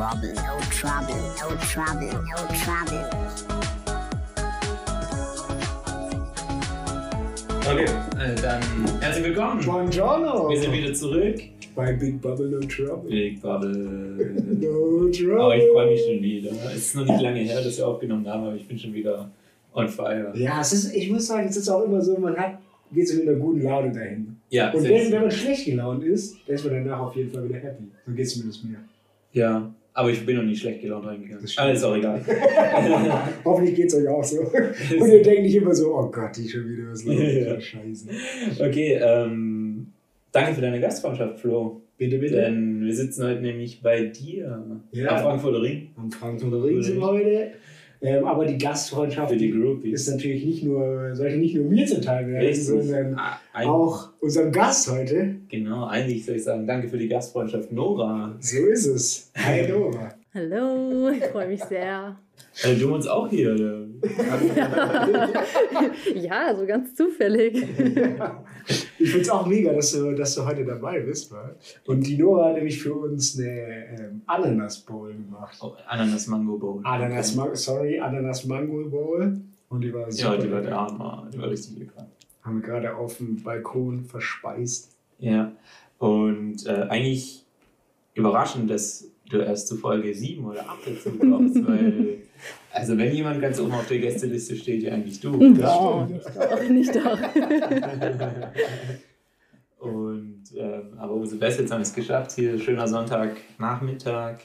trouble, no trouble, no trouble, no trouble. Okay, äh, dann herzlich willkommen. Buongiorno. Wir sind wieder zurück. Bei Big Bubble No Trouble. Big Bubble. No Trouble. Oh, ich freue mich schon wieder. Es ist noch nicht lange her, dass wir aufgenommen haben, aber ich bin schon wieder on fire. Ja, es ist, ich muss sagen, es ist auch immer so, man hat, geht so mit einer guten Laune dahin. Ja, Und wenn, wenn man schlecht gelaunt ist, dann ist man danach auf jeden Fall wieder happy. So geht es zumindest mir. ja, aber ich bin noch nicht schlecht gelaunt reingegangen. Aber ist auch egal. Hoffentlich geht es euch auch so. Und ihr denkt nicht immer so, oh Gott, ich schon wieder was los. Ja. Scheiße. Okay, ähm, danke für deine Gastfreundschaft, Flo. Bitte, bitte. Denn wir sitzen heute nämlich bei dir Ja. am Frankfurter Ring Am Frankfurter Ring sind wir heute. Ähm, aber die Gastfreundschaft die ist natürlich nicht nur, sollte nicht nur mir zuteil werden, sondern auch unserem Gast heute. Genau, eigentlich soll ich sagen, danke für die Gastfreundschaft, Nora. So ist es. Hi Nora. Hallo, ich freue mich sehr. Äh, du uns auch hier. äh, Ja, so ganz zufällig. Ich finde es auch mega, dass du, dass du heute dabei bist. wa? Und die Nora hat nämlich für uns eine ähm, Ananas Bowl gemacht. Oh, Ananas Mango Bowl. Ananas, Okay. Ma sorry, Ananas Mango Bowl. Und die war super. Ja, die war der Arme, die war richtig lecker. Haben wir gerade auf dem Balkon verspeist. Ja, und äh, eigentlich überraschend, dass du erst zu Folge 7 oder 8 dazu kommst, weil, also wenn jemand ganz oben auf der Gästeliste steht, ja eigentlich du. Oh, nicht doch, nicht doch. Und, ähm, aber umso besser, jetzt haben wir es geschafft. Hier schöner Sonntagnachmittag,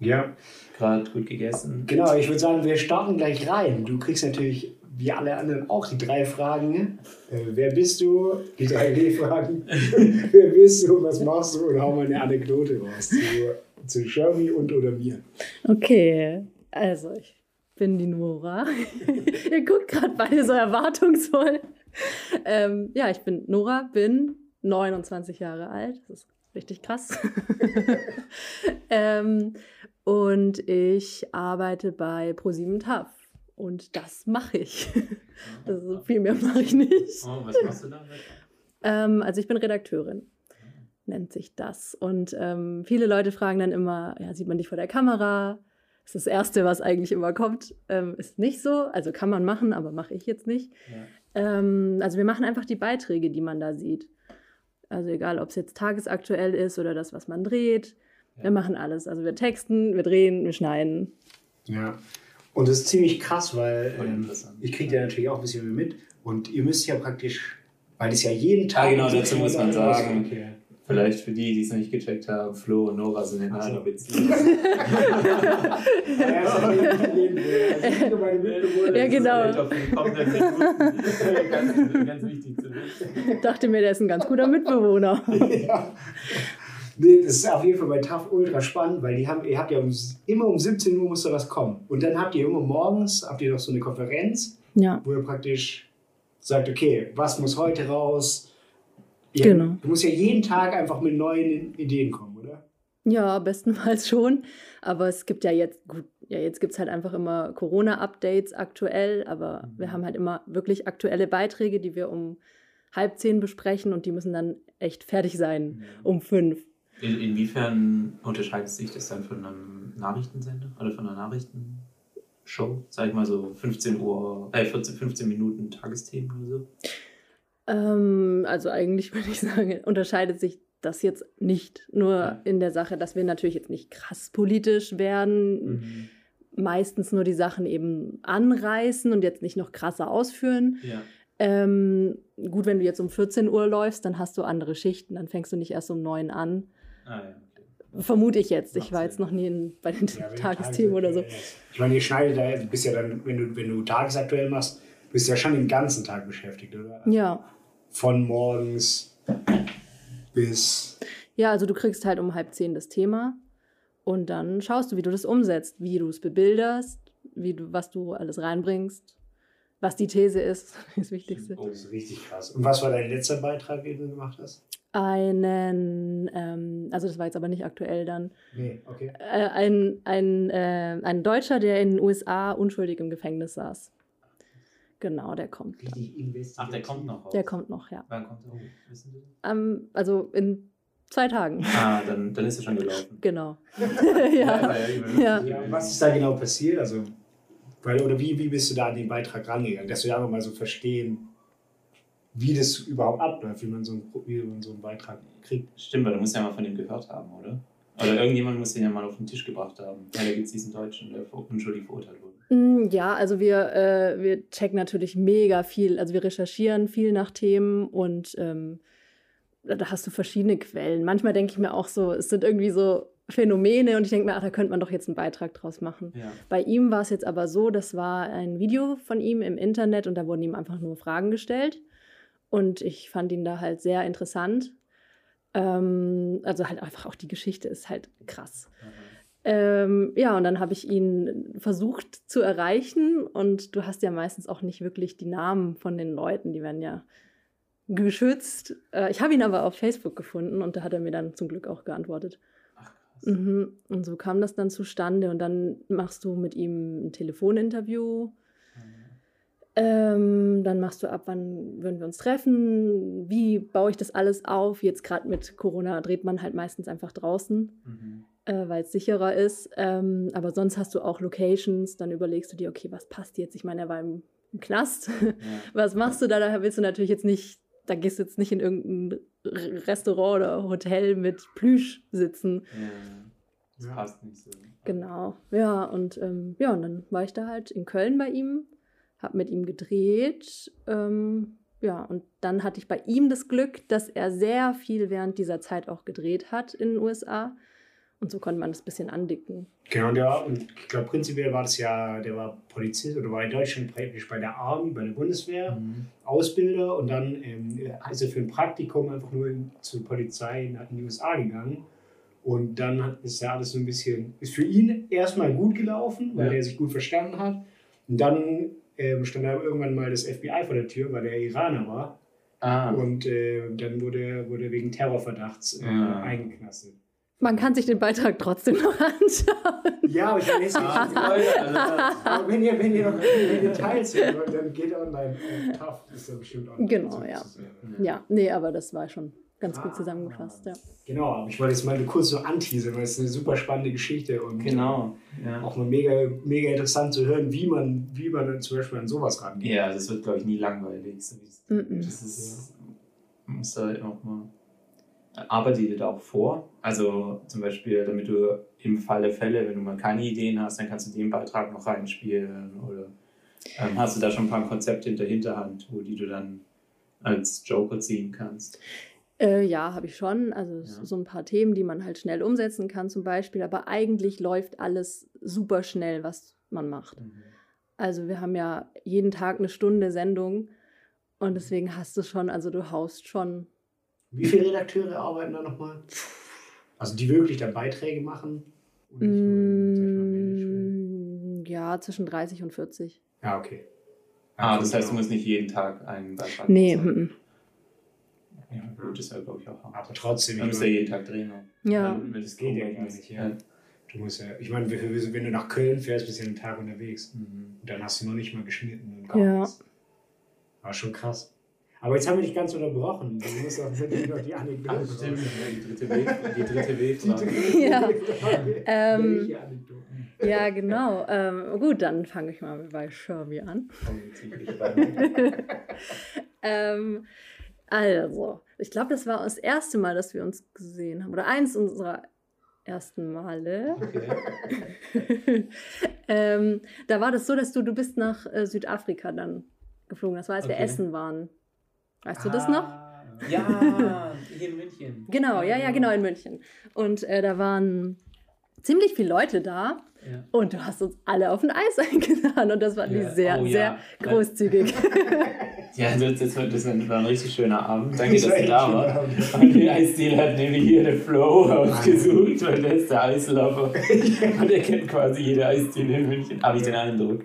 Ja, gerade gut gegessen. genau. Ich würde sagen, wir starten gleich rein. Du kriegst natürlich, wie alle anderen, auch die drei Fragen. Äh, wer bist du? Die drei W-Fragen. wer bist du? Was machst du? Und hau mal eine Anekdote raus zu, zu Shermy und oder mir. Okay, also ich bin die Nora. Ihr guckt gerade beide so erwartungsvoll. Ähm, ja, ich bin Nora, bin 29 Jahre alt. Das ist richtig krass. ähm, und ich arbeite bei ProSieben TAF. Und das mache ich. Also viel mehr mache ich nicht. Oh, was machst du damit? Ähm, also ich bin Redakteurin, nennt sich das. Und ähm, viele Leute fragen dann immer, ja, sieht man dich vor der Kamera? Das ist das Erste, was eigentlich immer kommt. Ähm, ist nicht so, also kann man machen, aber mache ich jetzt nicht. Ja. Ähm, also wir machen einfach die Beiträge, die man da sieht. Also egal, ob es jetzt tagesaktuell ist oder das, was man dreht. Ja. Wir machen alles. Also wir texten, wir drehen, wir schneiden. Ja. Und das ist ziemlich krass, weil ähm, ich kriege ja natürlich auch ein bisschen mit. Und ihr müsst ja praktisch, weil das ja jeden Tag. Ah, genau, dazu 16 muss man sagen. Okay. Vielleicht für die, die es noch nicht gecheckt haben, Flo und Nora sind in einer Beziehung. Ja, genau. Ganz, ganz wichtig zu wissen. Ich dachte mir, der ist ein ganz guter Mitbewohner. ja. Nee, das ist auf jeden Fall bei TAF ultra spannend, weil die haben, ihr habt ja um, immer um 17 Uhr muss da was kommen. Und dann habt ihr immer morgens, habt ihr noch so eine Konferenz, Ja, wo ihr praktisch sagt, okay, was muss heute raus? Ihr, Genau. Du musst ja jeden Tag einfach mit neuen Ideen kommen, oder? Ja, bestenfalls schon. Aber es gibt ja jetzt, gut, ja, jetzt gibt es halt einfach immer Corona-Updates aktuell, aber wir haben halt immer wirklich aktuelle Beiträge, die wir um halb zehn besprechen und die müssen dann echt fertig sein um fünf. In, inwiefern unterscheidet sich das dann von einem Nachrichtensender oder von einer Nachrichtenshow? Sag ich mal so 15 Uhr, äh 14, 15 Minuten Tagesthemen oder so? Ähm, also eigentlich würde ich sagen, unterscheidet sich das jetzt nicht nur Ja. in der Sache, dass wir natürlich jetzt nicht krass politisch werden, Mhm. meistens nur die Sachen eben anreißen und jetzt nicht noch krasser ausführen. Ja. Ähm, gut, wenn du jetzt um 14 Uhr läufst, dann hast du andere Schichten, dann fängst du nicht erst um 9 an. Ah, ja. Okay. Vermute ich jetzt. Ich war jetzt noch nie in, bei den Ja, Tagesthemen oder so. Ich meine, ihr schneidet da, du bist ja dann, wenn du, wenn du tagesaktuell machst, bist du ja schon den ganzen Tag beschäftigt, oder? Ja. Von morgens bis. Ja, also du kriegst halt um halb zehn das Thema und dann schaust du, wie du das umsetzt, wie du es bebilderst, wie du, was du alles reinbringst, was die These ist, das Wichtigste. Oh, Das ist richtig krass. Und was war dein letzter Beitrag, den du gemacht hast? Einen, ähm, also das war jetzt aber nicht aktuell dann, Nee, okay. äh, ein, ein, äh, ein Deutscher, der in den USA unschuldig im Gefängnis saß. Genau, der kommt. Ach, der kommt noch raus. Der kommt noch, ja. Wann kommt er? Oh, wissen Sie? Ähm, also in zwei Tagen. Ah, dann, dann ist er schon gelaufen. Genau. ja. Ja. Ja, und was ist da genau passiert? Also, weil, oder wie, wie bist du da an den Beitrag rangegangen? Dass wir einfach mal so verstehen, wie das überhaupt abläuft, wie man so einen, wie man so einen Beitrag kriegt. Stimmt, weil du musst ja mal von dem gehört haben, oder? Oder irgendjemand muss den ja mal auf den Tisch gebracht haben. Ja, da gibt es diesen Deutschen, der unschuldig verurteilt wurde. Mm, Ja, also wir, äh, wir checken natürlich mega viel. Also wir recherchieren viel nach Themen und ähm, da hast du verschiedene Quellen. Manchmal denke ich mir auch so, es sind irgendwie so Phänomene und ich denke mir, ach, da könnte man doch jetzt einen Beitrag draus machen. Ja. Bei ihm war es jetzt aber so, das war ein Video von ihm im Internet und da wurden ihm einfach nur Fragen gestellt. Und ich fand ihn da halt sehr interessant. Ähm, also halt einfach auch die Geschichte ist halt krass. Ähm, ja, und dann habe ich ihn versucht zu erreichen und du hast ja meistens auch nicht wirklich die Namen von den Leuten, die werden ja geschützt. Äh, ich habe ihn aber auf Facebook gefunden und da hat er mir dann zum Glück auch geantwortet. Mhm. Und so kam das dann zustande und dann machst du mit ihm ein Telefoninterview. Ähm, dann machst du ab, wann würden wir uns treffen, wie baue ich das alles auf. Jetzt gerade mit Corona dreht man halt meistens einfach draußen Mhm. äh, weil es sicherer ist. Ähm, aber sonst hast du auch Locations, dann überlegst du dir, okay, was passt jetzt? Ich meine, er war im, im Knast. Ja. was machst du da? Da willst du natürlich jetzt nicht, da gehst du jetzt nicht in irgendein Restaurant oder Hotel mit Plüsch sitzen. Ja. Das Ja. passt nicht so. Genau. Ja, und ähm, ja, und dann war ich da halt in Köln bei ihm, habe mit ihm gedreht. Ähm, ja, und dann hatte ich bei ihm das Glück, dass er sehr viel während dieser Zeit auch gedreht hat in den USA. Und so konnte man das ein bisschen andicken. Genau, und, der, und ich glaube, prinzipiell war das ja, der war Polizist oder war in Deutschland praktisch bei der Army, bei der Bundeswehr, Mhm. Ausbilder und dann ähm, ist er für ein Praktikum einfach nur in, zur Polizei in, in die USA gegangen. Und dann hat- ist ja alles so ein bisschen, ist für ihn erstmal gut gelaufen, weil Ja. er sich gut verstanden hat. Und dann ähm, stand da irgendwann mal das FBI vor der Tür, weil er Iraner war. Ah, Und äh, dann wurde er wurde er wegen Terrorverdachts äh, Ja. eingeknastet. Man kann sich den Beitrag trotzdem noch anschauen. Ja, aber ich Ah, nicht. Leute, also, Aber wenn ihr, wenn ihr noch wenn ihr Details sehen wollt, dann geht online. Äh, tough ist da bestimmt online. Genau, ja. Ja, nee, aber das war schon ganz gut Ah. zusammengefasst, ja. Genau, aber ich wollte jetzt mal kurz so anteasern, weil es ist eine super spannende Geschichte und genau. Ja. auch mal mega, mega interessant zu hören, wie man, wie man dann zum Beispiel an sowas rangeht. ja, das wird, glaube ich, nie langweilig. So es- Mhm. Das ist, man muss da auch mal. Arbeitet ihr da auch vor? Also zum Beispiel, damit du im Falle Fälle, wenn du mal keine Ideen hast, dann kannst du den Beitrag noch reinspielen oder ähm, hast du da schon ein paar Konzepte in der Hinterhand, wo die du dann als Joker ziehen kannst? Äh, ja, habe ich schon. Also Ja. so ein paar Themen, die man halt schnell umsetzen kann zum Beispiel. Aber eigentlich läuft alles super schnell, was man macht. Also wir haben ja jeden Tag eine Stunde Sendung und deswegen hast du schon, also du haust schon. Wie viele Redakteure arbeiten da nochmal? Also die wirklich dann Beiträge machen? Und nicht nur? Mm, ja, zwischen 30 und 40. Ja, okay. Ah, das heißt, du musst nicht jeden Tag einen Beitrag Nee, machen. mhm. Ja, gut, das glaube ich, auch. Aber trotzdem, Man ich muss ja jeden Tag drehen. ne? ja. Wenn Das geht ja gar nicht, ja. du musst ja, ich meine, wenn du nach Köln fährst, bist du ja einen Tag unterwegs. Mhm. Und dann hast du noch nicht mal geschnitten und Ja. War schon krass. Aber jetzt haben wir dich ganz unterbrochen. Du musst auch natürlich noch die Anekdote. Stimmt, die dritte W, die dritte Die W-Frage. dritte Ja. Ähm? Ja, genau. Ähm, gut, dann fange ich mal bei Sherby an. ähm, also, ich glaube, das war das erste Mal, dass wir uns gesehen haben. Oder eins unserer ersten Male. Okay. ähm, da war das so, dass du, du bist nach äh, Südafrika dann geflogen. Das war, als wir Okay. essen waren. Weißt du das noch? Ah, Ja, hier in München. Genau, ja, ja, genau, in München. Und äh, da waren ziemlich viele Leute da. Ja. Und du hast uns alle auf ein Eis eingeladen. Und das war Ja. sehr, Oh, sehr ja. großzügig. Ja, das, das, war, das war ein richtig schöner Abend. Danke, Das dass du da warst. Und die Eisdeal hat nämlich hier den Flow ausgesucht, weil der ist der Eislaufer. Und er kennt quasi jede Eisdeal in München. Habe ich den Eindruck.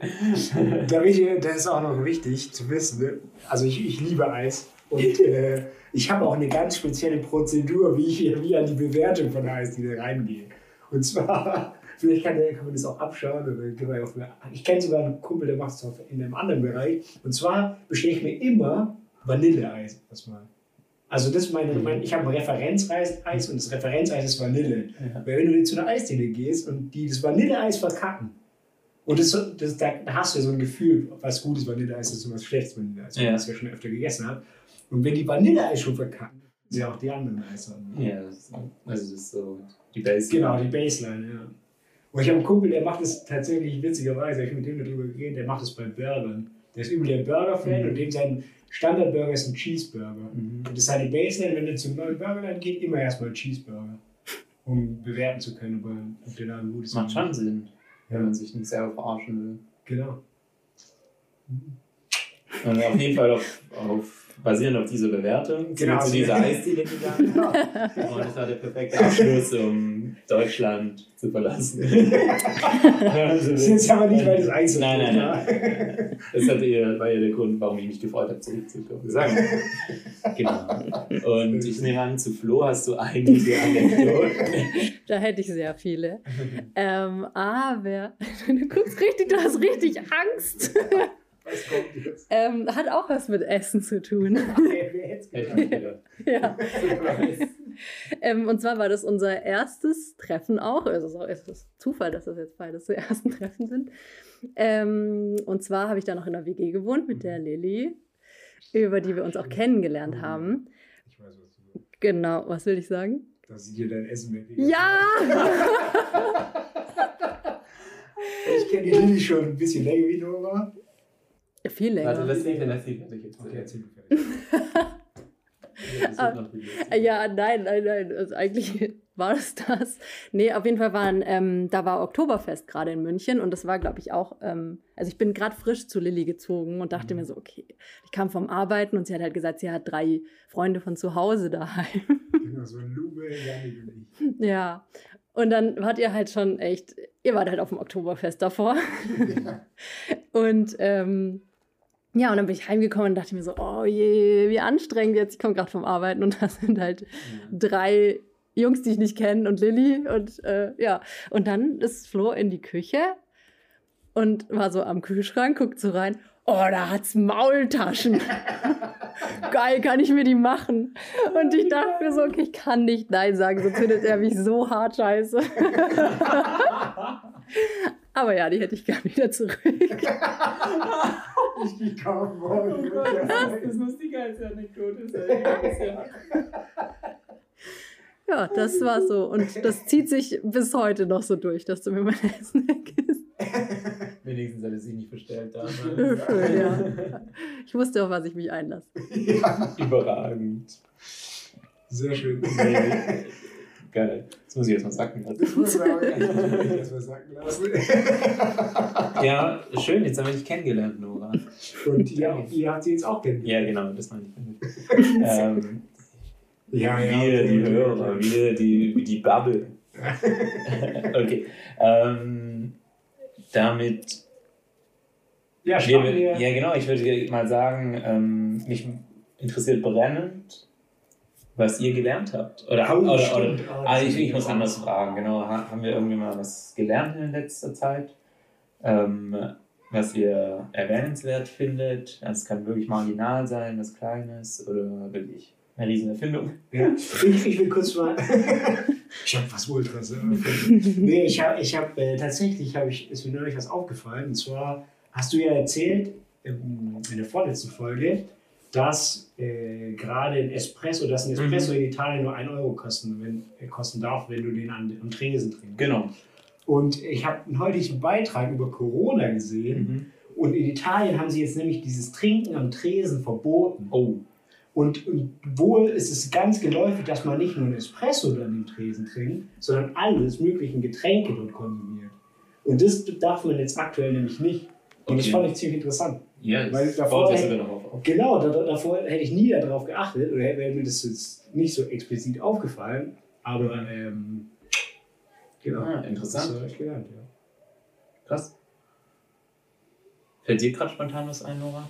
Da will ich, das ist auch noch wichtig zu wissen. Ne? Also ich, ich liebe Eis. Und äh, ich habe auch eine ganz spezielle Prozedur, wie ich wie an die Bewertung von der Eisdiele reingehe. Und zwar, vielleicht kann, kann man das auch abschauen. Ich kenne sogar einen Kumpel, der macht es in einem anderen Bereich. Und zwar bestelle ich mir immer Vanilleeis erstmal. Also das ist meine, mein, ich habe ein Referenzeis und das Referenzeis ist Vanille. Ja. Weil wenn du jetzt zu einer Eisdiele gehst und die das Vanilleeis verkacken, und das, das, da hast du ja so ein Gefühl, was gutes Vanilleeis ist und was schlechtes Vanilleeis, Ja. man es ja schon öfter gegessen hat. Und wenn die Vanilleeis schon verkacken, sind ja auch die anderen Eis. Ja, also das ist so die Base. Genau, die Baseline, ja. Und ich habe einen Kumpel, der macht das tatsächlich witzigerweise, ich habe mit dem darüber geredet, der macht das bei Burgern. Der ist übel der Burger-Fan Mhm. und dem sein Standardburger ist ein Cheeseburger. Mhm. Und das ist halt die Baseline, wenn du zum neuen Burgerland geht, immer erstmal Cheeseburger. Um bewerten zu können, ob, ob der Laden gut ist. Macht schon Sinn, wenn Ja. man sich nicht selber verarschen will. Genau. Und auf jeden Fall auf, auf basierend auf dieser Bewertung sind Genau. wir zu dieser Eisdiele gegangen. Und das war der perfekte Abschluss, um Deutschland zu verlassen. Das ist jetzt aber nicht, weil das Eis so Nein, nein, nein. Das hat eher, war ja der Grund, warum ich mich gefreut habe, zurückzukommen. Sagen. Genau. Und ich nehme an, zu Flo hast du einige Anekdoten. Da hätte ich sehr viele. ähm, aber du guckst richtig, du hast richtig Angst. Was kommt jetzt? ähm, hat auch was mit Essen zu tun. Wer wer hätte gedacht? ja. Ähm, und zwar war das unser erstes Treffen auch. Also es ist Zufall, dass das jetzt beides so ersten Treffen sind. Ähm, und zwar habe ich da noch in der WG gewohnt mit der Lilly, über die wir uns auch kennengelernt haben. Ich weiß, was du willst. Genau, was will ich sagen? Dass sie dir dein Essen weg. Ja! Ich kenne die Lilly schon ein bisschen länger wie Nora. Viel länger. Warte, lass sie, lass fertig jetzt. Okay, erzähl du lustiger. Ja, nein, nein, nein. Also eigentlich war es das. Nee, auf jeden Fall waren, ähm, da war Oktoberfest gerade in München und das war, glaube ich, auch, ähm, also ich bin gerade frisch zu Lilly gezogen und dachte Mhm. mir so, okay, ich kam vom Arbeiten und sie hat halt gesagt, sie hat drei Freunde von zu Hause daheim. Genau, so Lube, ja. Und dann wart ihr halt schon echt, ihr wart halt auf dem Oktoberfest davor. Und ähm, ja, und dann bin ich heimgekommen und dachte mir so, oh je, wie anstrengend jetzt. Ich komme gerade vom Arbeiten und da sind halt drei Jungs, die ich nicht kenne und Lilly und äh, ja. Und dann ist Flo in die Küche und war so am Kühlschrank, guckt so rein. Oh, da hat's Maultaschen. Geil, kann ich mir die machen? Und ich dachte mir so, okay, ich kann nicht Nein sagen, sonst findet er mich so hart scheiße. Aber ja, die hätte ich gerne wieder zurück. Ich die kaufen wollen. Das muss die geilste Anekdote sein. Ja, das war so. Und das zieht sich bis heute noch so durch, dass du mir mein Essen weggisst. Wenigstens hat er sich nicht verstellt damals. Schön, ja. Ich wusste, auf was ich mich einlasse. Ja, Überragend. sehr schön. Geil. Das muss ich jetzt mal sacken lassen. Das muss auch echt erstmal sagen lassen. Ja, schön, jetzt haben wir dich kennengelernt, Nora. Und ihr, ihr habt sie jetzt auch kennengelernt. Ja, genau, das meine ich ähm, Ja, ja. wir, die Hörer, okay. wir, die, die Bubble. okay. Ähm, damit. Ja, wir. ja, genau, ich würde mal sagen, ähm, mich interessiert brennend, was ihr gelernt habt. Oder, Oh, oder, oder, stimmt. Ah, Also das ich, ich muss anders fragen, genau. Ha- Haben wir irgendwie mal was gelernt in letzter Zeit? Ähm, was ihr erwähnenswert findet? Also es kann wirklich marginal sein, was Kleines oder wirklich eine riesen Erfindung. Ja, ich, ich will kurz mal. ich habe was Ultras. nee, ich habe ich hab, äh, tatsächlich hab ich, ist mir neulich was aufgefallen. Und zwar hast du ja erzählt ähm, in der vorletzten Folge, dass äh, gerade ein Espresso, dass ein Espresso in Italien nur 1 Euro kosten, wenn, äh, kosten darf, wenn du den an, am Tresen trinkst. Genau. Und ich habe einen heutigen Beitrag über Corona gesehen. Mhm. Und in Italien haben sie jetzt nämlich dieses Trinken am Tresen verboten. Oh, Und, und wohl ist es ganz geläufig, dass man nicht nur einen Espresso dann im Tresen trinkt, sondern alles möglichen Getränke dort konsumiert. Und das darf man jetzt aktuell nämlich nicht. Und das Okay. fand ich ziemlich interessant. Ja, Weil das davor hätte- sogar darauf auf. Genau, da, da- davor hätte ich nie darauf geachtet oder wäre mir das jetzt nicht so explizit aufgefallen. Aber ähm, genau. Ah, Das interessant. habe ich gelernt, ja. Krass. Fällt dir gerade spontan was ein, Nora?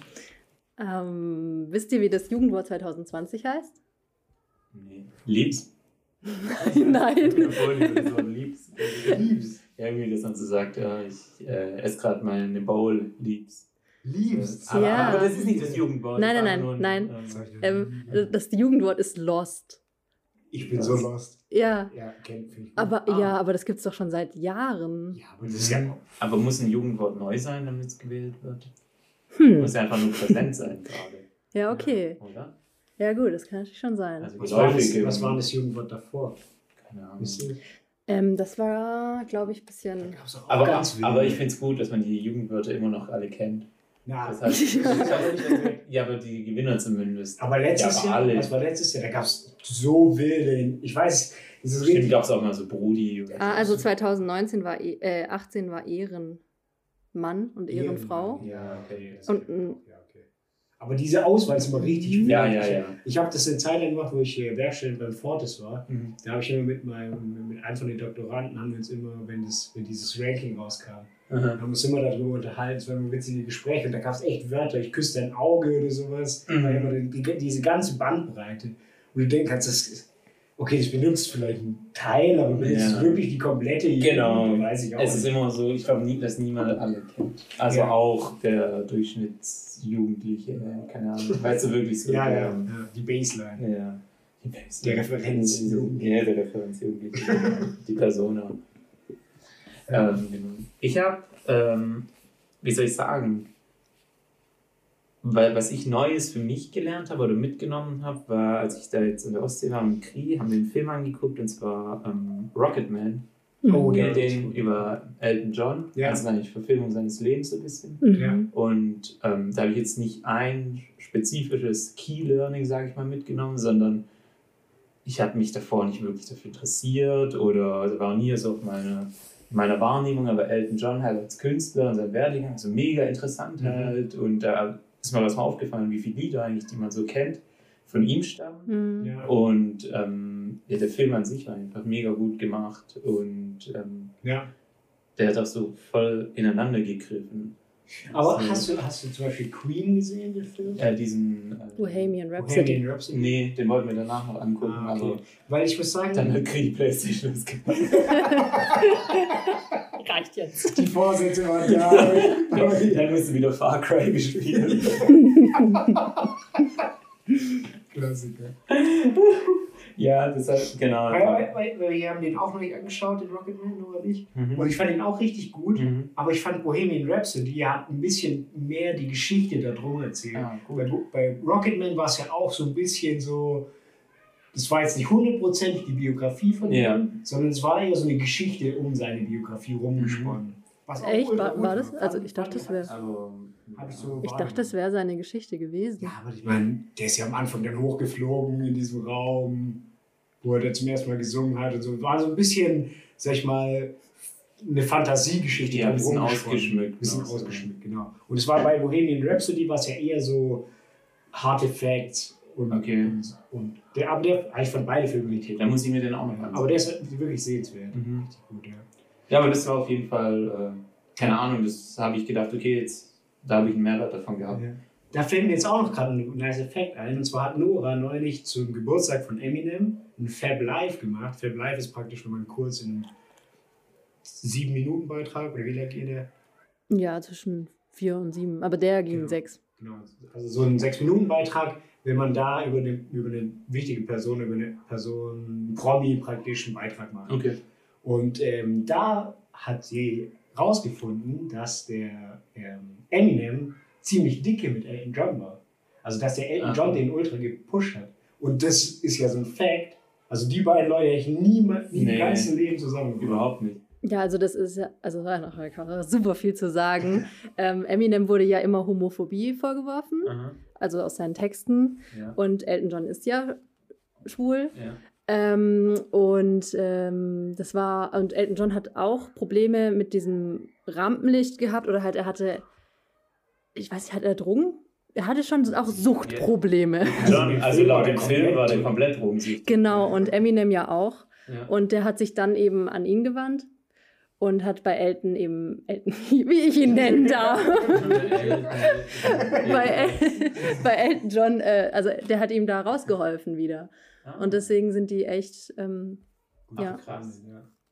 Ähm, wisst ihr, wie das Jugendwort 2020 heißt? Nee. Liebs? Nein. Das liebst. Liebs. Ja, irgendwie, dass man so sagt, ja, ich äh, esse gerade mal eine Bowl, liebs. Liebst. Aber, Ja. aber das ist nicht das Jugendwort. Nein, nein, nein, nur ein, Ähm, das Jugendwort ist lost. Ich bin so lost. Ja, Ja, aber Ah. ja, aber das gibt's doch schon seit Jahren. Ja, aber das ist ja. Aber muss ein Jugendwort neu sein, damit es gewählt wird? Hm. Muss ja einfach nur präsent sein gerade. Ja, okay. Oder? Ja, gut, das kann natürlich schon sein. Also Was war, das, was war das Jugendwort davor? Keine Ahnung. Ähm, das war, glaube ich, ein bisschen. Aber, aber ich finde es gut, dass man die Jugendwörter immer noch alle kennt. Na, Das heißt, ja, aber die Gewinner zumindest. aber letztes ja, Jahr, aber alle. was war letztes Jahr? Da gab es so wilde. Ich weiß, das ist richtig. gab es auch mal so Brudi. Oder Ah, also 2019 war, E- äh, 18 war Ehrenmann und Ehrenfrau. Ja, okay. das- Und ja, okay. Aber diese Auswahl ist immer richtig wild. Ja, ja, ja. Ich habe das eine Zeit lang gemacht, wo ich äh, Werkstudent beim Fortis war. Mhm. Da habe ich immer mit meinem, mit einem von den Doktoranden haben wir uns immer, wenn, das, wenn dieses Ranking rauskam, Aha. haben uns immer darüber unterhalten, es waren immer witzige Gespräche und da gab es echt Wörter, ich küsse dein Auge oder sowas. Mhm. War immer die, die, diese ganze Bandbreite. Und du denkst, das ist, okay, das benutzt vielleicht ein Teil, aber benutzt Ja. wirklich die komplette Genau. Jugend, weiß ich auch Es ist nicht. immer so, ich glaube nie, dass niemand alle kennt. Also Ja. auch der Durchschnittsjugendliche, keine Ahnung. Weißt du wirklich so? Ja, ja, ja, die Baseline. ja. Die Base- Der Referenzjugendliche. Ja, der Referenzjugendliche. die Persona. Ähm, genau. Ich habe, ähm, wie soll ich sagen, weil was ich Neues für mich gelernt habe oder mitgenommen habe, war, als ich da jetzt in der Ostsee war mit Kri, haben wir einen Film angeguckt und zwar ähm, Rocketman. Oh, Kennt ja. den über Elton John. Ja. Das ist eigentlich Verfilmung seines Lebens so ein bisschen. Mhm. Ja. Und ähm, da habe ich jetzt nicht ein spezifisches Key-Learning, sage ich mal, mitgenommen, sondern ich habe mich davor nicht wirklich dafür interessiert oder das war nie so auf meine, meiner Wahrnehmung, aber Elton John halt als Künstler und sein Werdegang so mega interessant Mhm. halt und da ist mir was mal aufgefallen, wie viele Lieder eigentlich, die man so kennt, von ihm stammen. Mhm. Ja. Und ähm, ja, der Film an sich war einfach mega gut gemacht und ähm, ja. der hat auch so voll ineinander gegriffen. Aber So. hast, du, hast du zum Beispiel Queen gesehen, den Film? Äh, diesen. Äh, Bohemian Rhapsody. Bohemian Rhapsody? Nee, den wollten wir danach noch angucken, Ah, okay. aber Weil ich muss sagen, dann hat Krieg die Playstation. Reicht jetzt. die Vorsätze waren da. dann musst du wieder Far Cry gespielt. Klassiker. Ja, das hat, genau. Weil, weil, weil, weil wir haben den auch noch nicht angeschaut, den Rocketman, oder nicht? Und Mhm. ich fand ihn auch richtig gut. Mhm. Aber ich fand Bohemian Rhapsody hat ein bisschen mehr die Geschichte da drum erzählt. Ah, Bei, bei Rocketman war es ja auch so ein bisschen so, das war jetzt nicht hundertprozentig die Biografie von ihm, Ja. sondern es war eher so eine Geschichte um seine Biografie rumgesponnen. Was auch Echt? War, war das? Also ich dachte, das wäre. Ich so Ich dachte, das wäre seine Geschichte gewesen. Ja, aber ich meine, der ist ja am Anfang dann hochgeflogen in diesem Raum, wo er zum ersten Mal gesungen hat und so. War so ein bisschen, sag ich mal, eine Fantasiegeschichte. Ja, ein bisschen ausgeschmückt. Ein bisschen so. ausgeschmückt, genau. Und es war bei Bohemian Rhapsody war es ja eher so Hard Effects und, Okay. und, und der, aber der, eigentlich von beide Filme richtig. Da muss ich mir den auch noch ansehen. Aber der ist wirklich sehenswert. Mhm. Richtig gut, ja. Ja, aber das war auf jeden Fall, äh, keine Ahnung, das habe ich gedacht, okay, jetzt, da habe ich einen Mehrwert davon gehabt. Ja. Da fällt mir jetzt auch noch gerade ein nice Effekt ein. Und zwar hat Nora neulich zum Geburtstag von Eminem ein Fab Live gemacht. Fab Live ist praktisch, wenn man kurz in einem 7-Minuten-Beitrag oder wie lange geht der? Ja, zwischen vier und sieben. Aber der ging Genau. sechs. Genau. Also so ein 6-Minuten-Beitrag, wenn man da über eine, über eine wichtige Person, über eine Person, einen Promi praktisch einen Beitrag macht. Okay. Und ähm, da hat sie rausgefunden, dass der ähm, Eminem ziemlich dicke mit Elton John war. Also dass der Elton Ach. John den ultra gepusht hat. Und das ist ja so ein Fact. Also die beiden Leute hätte ich niemals nie Nee. im ganzen Leben zusammen Überhaupt nicht. Ja, also das ist ja, also da noch super viel zu sagen. ähm, Eminem wurde ja immer Homophobie vorgeworfen, Aha. also aus seinen Texten. Ja. Und Elton John ist ja schwul. ja. Ähm, und ähm, das war, und Elton John hat auch Probleme mit diesem Rampenlicht gehabt oder halt er hatte, ich weiß nicht, hat er Drogen? Er hatte schon auch Suchtprobleme. John, also laut dem. Film war der komplett rumsichtig. Genau, und Eminem ja auch. Ja. Und der hat sich dann eben an ihn gewandt und hat bei Elton eben, Elton, wie ich ihn nennen darf, bei, El bei Elton John, äh, also der hat ihm da rausgeholfen wieder. Ah. Und deswegen sind die echt, ähm, Ach, ja. krass.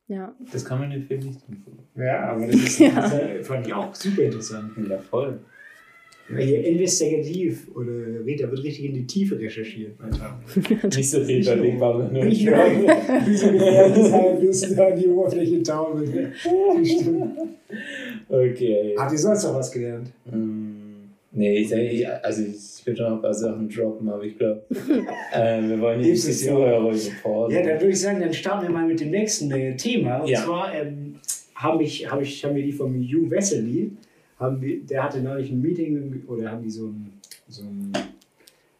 ja. Das kann man in dem Film nicht tun. Ja, aber das ist, Ja. das fand ich auch super interessant. Ja, voll. Hier investigativ oder da wird richtig in die Tiefe recherchiert. Nicht so viel? Nicht nur, wie so gefährliches Halbwissen an die Oberfläche taumeln. Okay. Habt ihr sonst noch was gelernt? Mm, Nee, ich denke, ich, also ich will schon noch ein paar Sachen droppen, aber ich glaube, äh, wir wollen nicht die. Zuhörer überfordern. Ja, dann würde ich sagen, dann starten wir mal mit dem nächsten äh, Thema. Und Ja. zwar ähm, habe ich, hab ich, haben wir die vom Hugh Wesley, haben wir, der hatte neulich ein Meeting oder haben die so ein, so ein,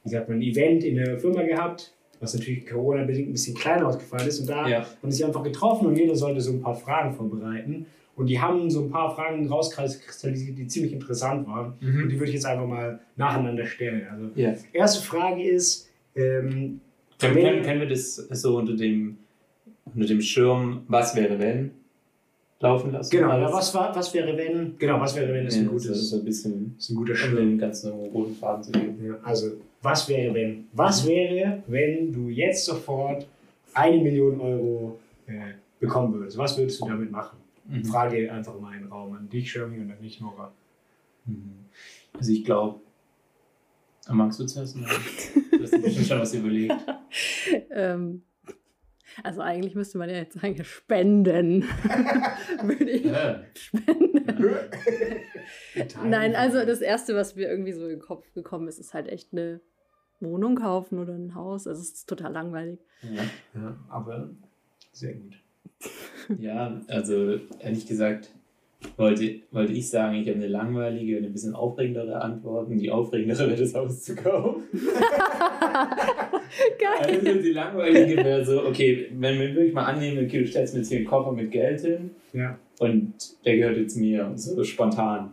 wie sagt man, ein Event in der Firma gehabt, was natürlich Corona-bedingt ein bisschen kleiner ausgefallen ist. Und da Ja. haben sie einfach getroffen und jeder sollte so ein paar Fragen vorbereiten. Und die haben so ein paar Fragen rauskristallisiert, die ziemlich interessant waren. Mhm. Und die würde ich jetzt einfach mal nacheinander stellen. Also, Ja. erste Frage ist, ähm, Können, können, können wir das so unter dem, unter dem Schirm, was wäre wenn, laufen lassen? Genau, ja, was, war, was wäre wenn? Genau, was wäre wenn ist ein Ja, das gutes, ist so ein bisschen, ist ein guter um Schirm. den ganzen roten Faden zu geben. Ja, also, was wäre wenn? Was wäre, wenn du jetzt sofort eine Million Euro äh, bekommen würdest? Was würdest du damit machen? Mhm. Frage einfach mal in den Raum an dich, Shermy, und an dich, Nora. Mhm. Also ich glaube, magst du zuerst mal? Du hast dir bestimmt schon was überlegt. Ähm, also eigentlich müsste man ja jetzt sagen, spenden. Würde ich Ja. spenden. Nein, also das Erste, was mir irgendwie so in den Kopf gekommen ist, ist halt echt eine Wohnung kaufen oder ein Haus. Also es ist total langweilig. Ja. Ja, aber sehr gut. Ja, also ehrlich gesagt wollte, wollte ich sagen, ich habe eine langweilige und ein bisschen aufregendere Antwort. Und die aufregendere wäre das Haus zu kaufen. Geil. Also die langweilige wäre so, okay, wenn wir wirklich mal annehmen, okay, du stellst mir jetzt hier einen Koffer mit Geld hin Ja, und der gehört jetzt mir, so spontan.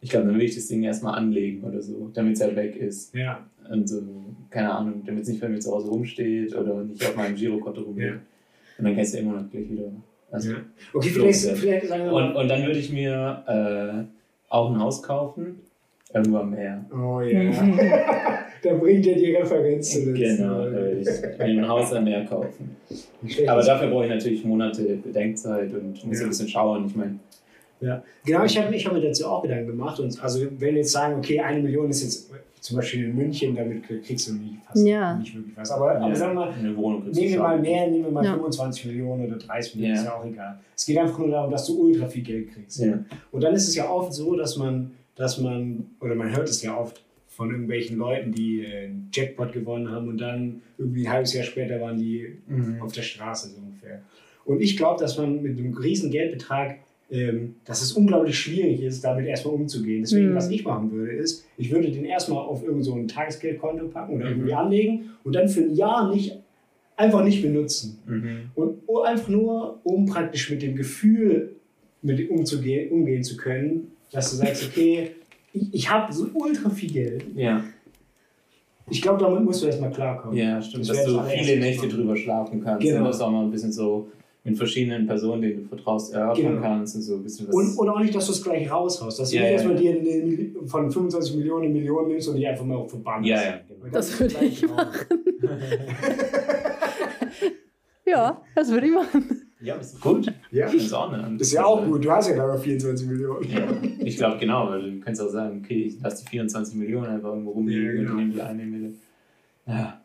Ich glaube, dann will ich das Ding erstmal anlegen oder so, damit es halt weg ist. ja, Und so, keine Ahnung, damit es nicht bei mir zu Hause rumsteht oder nicht auf meinem Girokonto rumliegt. Ja. Und dann kannst du immer noch gleich wieder. Also, ja. Okay, vielleicht, vielleicht sagen wir und, mal. und dann würde ich mir äh, auch ein Haus kaufen, irgendwo am Meer. Oh ja. da bringt er die Referenz zu Genau, ich will mir ein Haus am Meer kaufen. Aber dafür brauche ich natürlich Monate Bedenkzeit und muss Ja. ein bisschen schauen. Ich meine, Ja, genau, ich habe hab mir dazu auch Gedanken gemacht. Und also, wenn wir jetzt sagen, okay, eine Million ist jetzt zum Beispiel in München, damit kriegst du nicht, fast Ja. nicht wirklich was. Aber, aber sagen wir mal, nehmen wir mal mehr, nehmen wir mal Ja. 25 Millionen oder 30 Millionen, Ja. ist ja auch egal. Es geht einfach nur darum, dass du ultra viel Geld kriegst. Ja. Und dann ist es ja oft so, dass man, dass man, oder man hört es ja oft von irgendwelchen Leuten, die äh, einen Jackpot gewonnen haben und dann irgendwie ein halbes Jahr später waren die Mhm. auf der Straße so ungefähr. Und ich glaube, dass man mit einem riesen Geldbetrag, dass es unglaublich schwierig ist, damit erstmal umzugehen. Deswegen, Mhm. was ich machen würde, ist, ich würde den erstmal auf irgend so ein Tagesgeldkonto packen oder Mhm. irgendwie anlegen und dann für ein Jahr nicht, einfach nicht benutzen. Mhm. Und einfach nur, um praktisch mit dem Gefühl mit umzugehen, umgehen zu können, dass du sagst, okay, ich, ich habe so ultra viel Geld. Ja. Ich glaube, damit musst du erstmal klarkommen. ja, stimmt. Das dass du viele Nächte drüber schlafen kannst. Genau. Und das auch mal ein bisschen so mit verschiedenen Personen, denen du vertraust, erörtern Genau. kannst und so ein bisschen was. Und, und auch nicht, dass du es gleich raushaust. Dass du Ja, nicht ja, erstmal ja. dir eine, von 25 Millionen eine Million nimmst und die einfach mal verbannst. Ja, ja, genau. Weil Das ist würde ich raus. Ja, das würde ich machen. ja, ist gut. Ja, Das ist auch eine. ist ja auch gut. Du hast ja gerade 24 Millionen. Ja, ich glaube genau, weil du kannst auch sagen, okay, ich lasse die 24 Millionen einfach irgendwo rumliegen Ja, genau. und nehme die eine Million. Ja,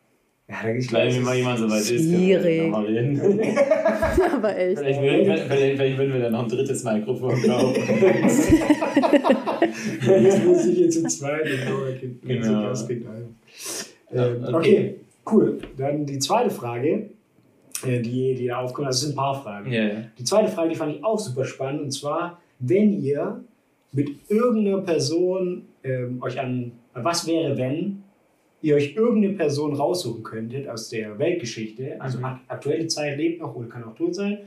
Ja, da ich vielleicht wenn mal jemand so weit ist, können wir reden. Aber echt. Vielleicht würden, vielleicht, vielleicht würden wir dann noch ein drittes Mikrofon kaufen. Jetzt muss ich jetzt kriegt Genau. genau. Einen. Ja, Ähm, okay. okay, cool. Dann die zweite Frage, äh, die, die da aufkommt. Also es sind ein paar Fragen. ja. Die zweite Frage, die fand ich auch super spannend. Und zwar, wenn ihr mit irgendeiner Person ähm, euch an, was wäre, wenn ihr euch irgendeine Person raussuchen könntet aus der Weltgeschichte, also Mhm. ak- aktuelle Zeit lebt noch oder kann auch tot sein,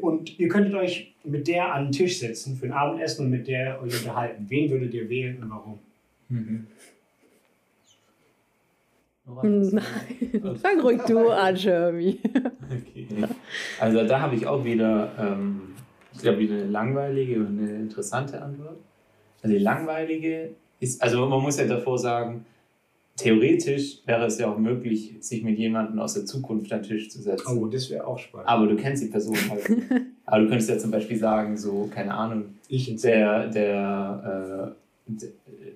und ihr könntet euch mit der an den Tisch setzen für ein Abendessen und mit der euch unterhalten. Wen würdet ihr wählen und warum? Mhm. Nein. Fang ruhig du an, Jeremy. Okay. Also da habe ich auch wieder, ähm, ich glaube, wieder eine langweilige und eine interessante Antwort. Also die langweilige ist, also man muss ja davor sagen, theoretisch wäre es ja auch möglich, sich mit jemandem aus der Zukunft an den Tisch zu setzen. Oh, das wäre auch spannend. Aber du kennst die Person halt. nicht. Aber du könntest ja zum Beispiel sagen, so, keine Ahnung, ich der, der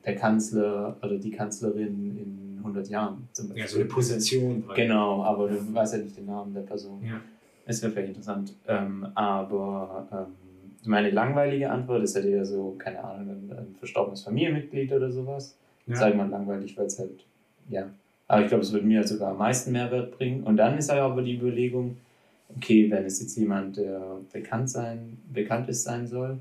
der Kanzler oder die Kanzlerin in 100 Jahren zum Beispiel. Ja, so eine Position. Genau, aber du weißt ja nicht den Namen der Person. Ja. Es wäre vielleicht interessant. Ähm, aber ähm, meine langweilige Antwort ist halt eher so, keine Ahnung, ein, ein verstorbenes Familienmitglied oder sowas. Ja. Sag mal langweilig, weil es halt, ja. Aber ich glaube, es würde mir halt sogar am meisten Mehrwert bringen. Und dann ist halt aber die Überlegung, okay, wenn es jetzt jemand, der bekannt sein, bekannt ist, sein soll,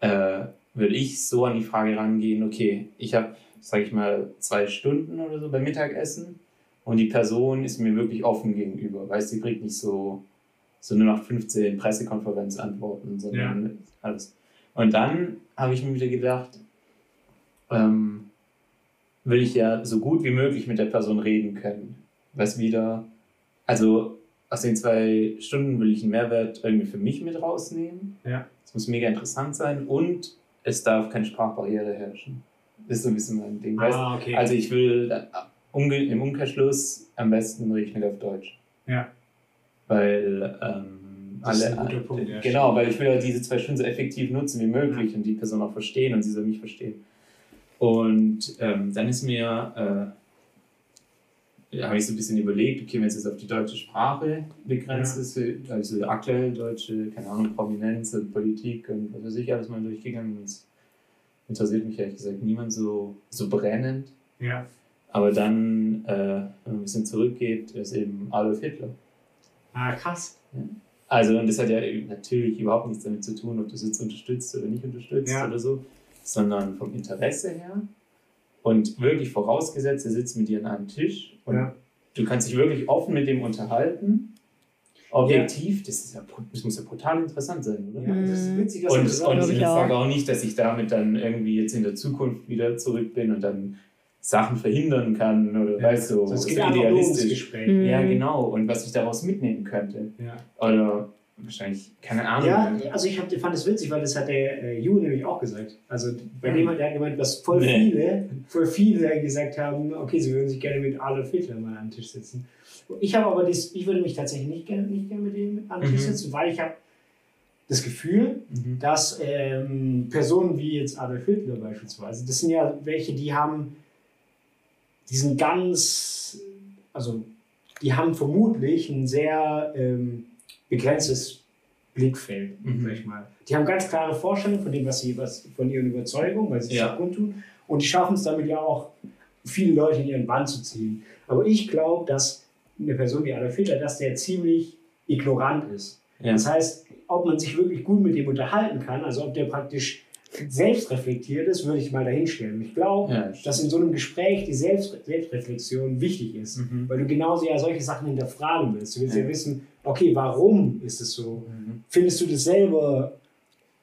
äh, würde ich so an die Frage rangehen, okay, ich habe, sage ich mal, zwei Stunden oder so beim Mittagessen und die Person ist mir wirklich offen gegenüber. Weißt du, sie kriegt nicht so, so nur nach 15 Pressekonferenzantworten, sondern alles. Und dann habe ich mir wieder gedacht, ähm, will ich ja so gut wie möglich mit der Person reden können. Was wieder, also aus den zwei Stunden will ich einen Mehrwert irgendwie für mich mit rausnehmen. Ja. Es muss mega interessant sein und es darf keine Sprachbarriere herrschen. Das ist so ein bisschen mein Ding. Ah, okay. Also ich will im Umkehrschluss am besten rede ich nicht auf Deutsch. Ja. Weil ähm, Das ist alle, ein guter Punkt, ja, genau, weil ich will ja diese zwei Stunden so effektiv nutzen wie möglich und die Person auch verstehen und sie soll mich verstehen. Und ähm, dann ist mir, äh, habe ich so ein bisschen überlegt, okay, wenn es jetzt auf die deutsche Sprache begrenzt Ja. ist, also aktuell deutsche, keine Ahnung, Prominenz und Politik und was weiß ich, alles mal durchgegangen. Das interessiert mich ehrlich gesagt niemand so, so brennend. ja. Aber dann, äh, wenn man ein bisschen zurückgeht, ist eben Adolf Hitler. Ah, krass. Also, und das hat ja natürlich überhaupt nichts damit zu tun, ob du es jetzt unterstützt oder nicht unterstützt Ja. oder so, sondern vom Interesse her. Und wirklich vorausgesetzt, er sitzt mit dir an einem Tisch und Ja. du kannst dich wirklich offen mit dem unterhalten. Objektiv, das, ist ja, das muss ja brutal interessant sein, oder? Ja, das ist witzig, dass Und, du und das sagst. ich sage auch nicht, dass ich damit dann irgendwie jetzt in der Zukunft wieder zurück bin und dann Sachen verhindern kann oder Ja. weißt du, Es so geht idealistisch. Gespräch. Mhm. Ja, genau. Und was ich daraus mitnehmen könnte. Ja. Oder wahrscheinlich, keine Ahnung. Ja, also ich hab, fand es witzig, weil das hat der äh, Ju nämlich auch gesagt. Also bei dem hat er gemeint, dass voll Nee. viele, voll viele gesagt haben, okay, sie würden sich gerne mit Adolf Hitler mal an den Tisch setzen. Ich habe aber das, ich würde mich tatsächlich nicht gerne, nicht gerne mit ihm an den Tisch Mhm. setzen, weil ich habe das Gefühl, Mhm. dass ähm, Personen wie jetzt Adolf Hitler beispielsweise, das sind ja welche, die haben diesen ganz, also die haben vermutlich ein sehr ähm, begrenztes Blickfeld, Mhm. sag ich mal. Die haben ganz klare Vorstellungen von dem, was sie, was von ihren Überzeugungen, weil sie es Ja. auch kundtun. Und die schaffen es damit ja auch, viele Leute in ihren Bann zu ziehen. Aber ich glaube, dass eine Person wie Adolf Hitler, dass der ziemlich ignorant ist. Ja. Das heißt, ob man sich wirklich gut mit dem unterhalten kann, also ob der praktisch selbst reflektiert ist, würde ich mal dahinstellen. Ich glaube, Ja, dass in so einem Gespräch die Selbst Selbstreflexion wichtig ist, Mhm. weil du genauso ja solche Sachen hinterfragen willst. Du willst ja, Ja. wissen, okay, warum ist es so? Mhm. Findest du das selber,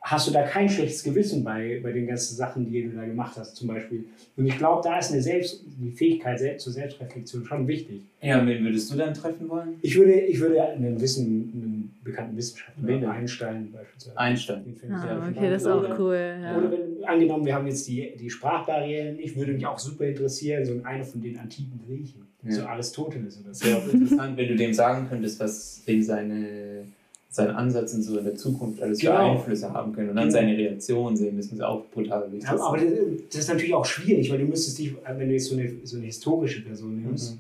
hast du da kein schlechtes Gewissen bei, bei den ganzen Sachen, die du da gemacht hast zum Beispiel? Und ich glaube, da ist eine Selbst, die Fähigkeit selbst, zur Selbstreflexion schon wichtig. Ja, wen würdest du dann treffen wollen? Ich würde, ich würde einen, Wissen, einen bekannten Wissenschaftler, Wen? Einstein beispielsweise. Einstein. Den finde ich sehr Ah, spannend. okay, das ist auch Oder- cool. Ja. Oder wenn, angenommen, wir haben jetzt die, die Sprachbarrieren, ich würde mich auch super interessieren, so einer von den antiken Griechen, Ja. so Aristoteles oder Das so. wäre auch interessant, wenn du dem sagen könntest, was wegen seine, sein Ansatz in so in der Zukunft alles für Genau. Einflüsse haben können und dann Genau. seine Reaktion sehen, das muss auch brutal wichtig Ja, aber das, das ist natürlich auch schwierig, weil du müsstest dich, wenn du jetzt so eine, so eine historische Person nimmst, Mhm.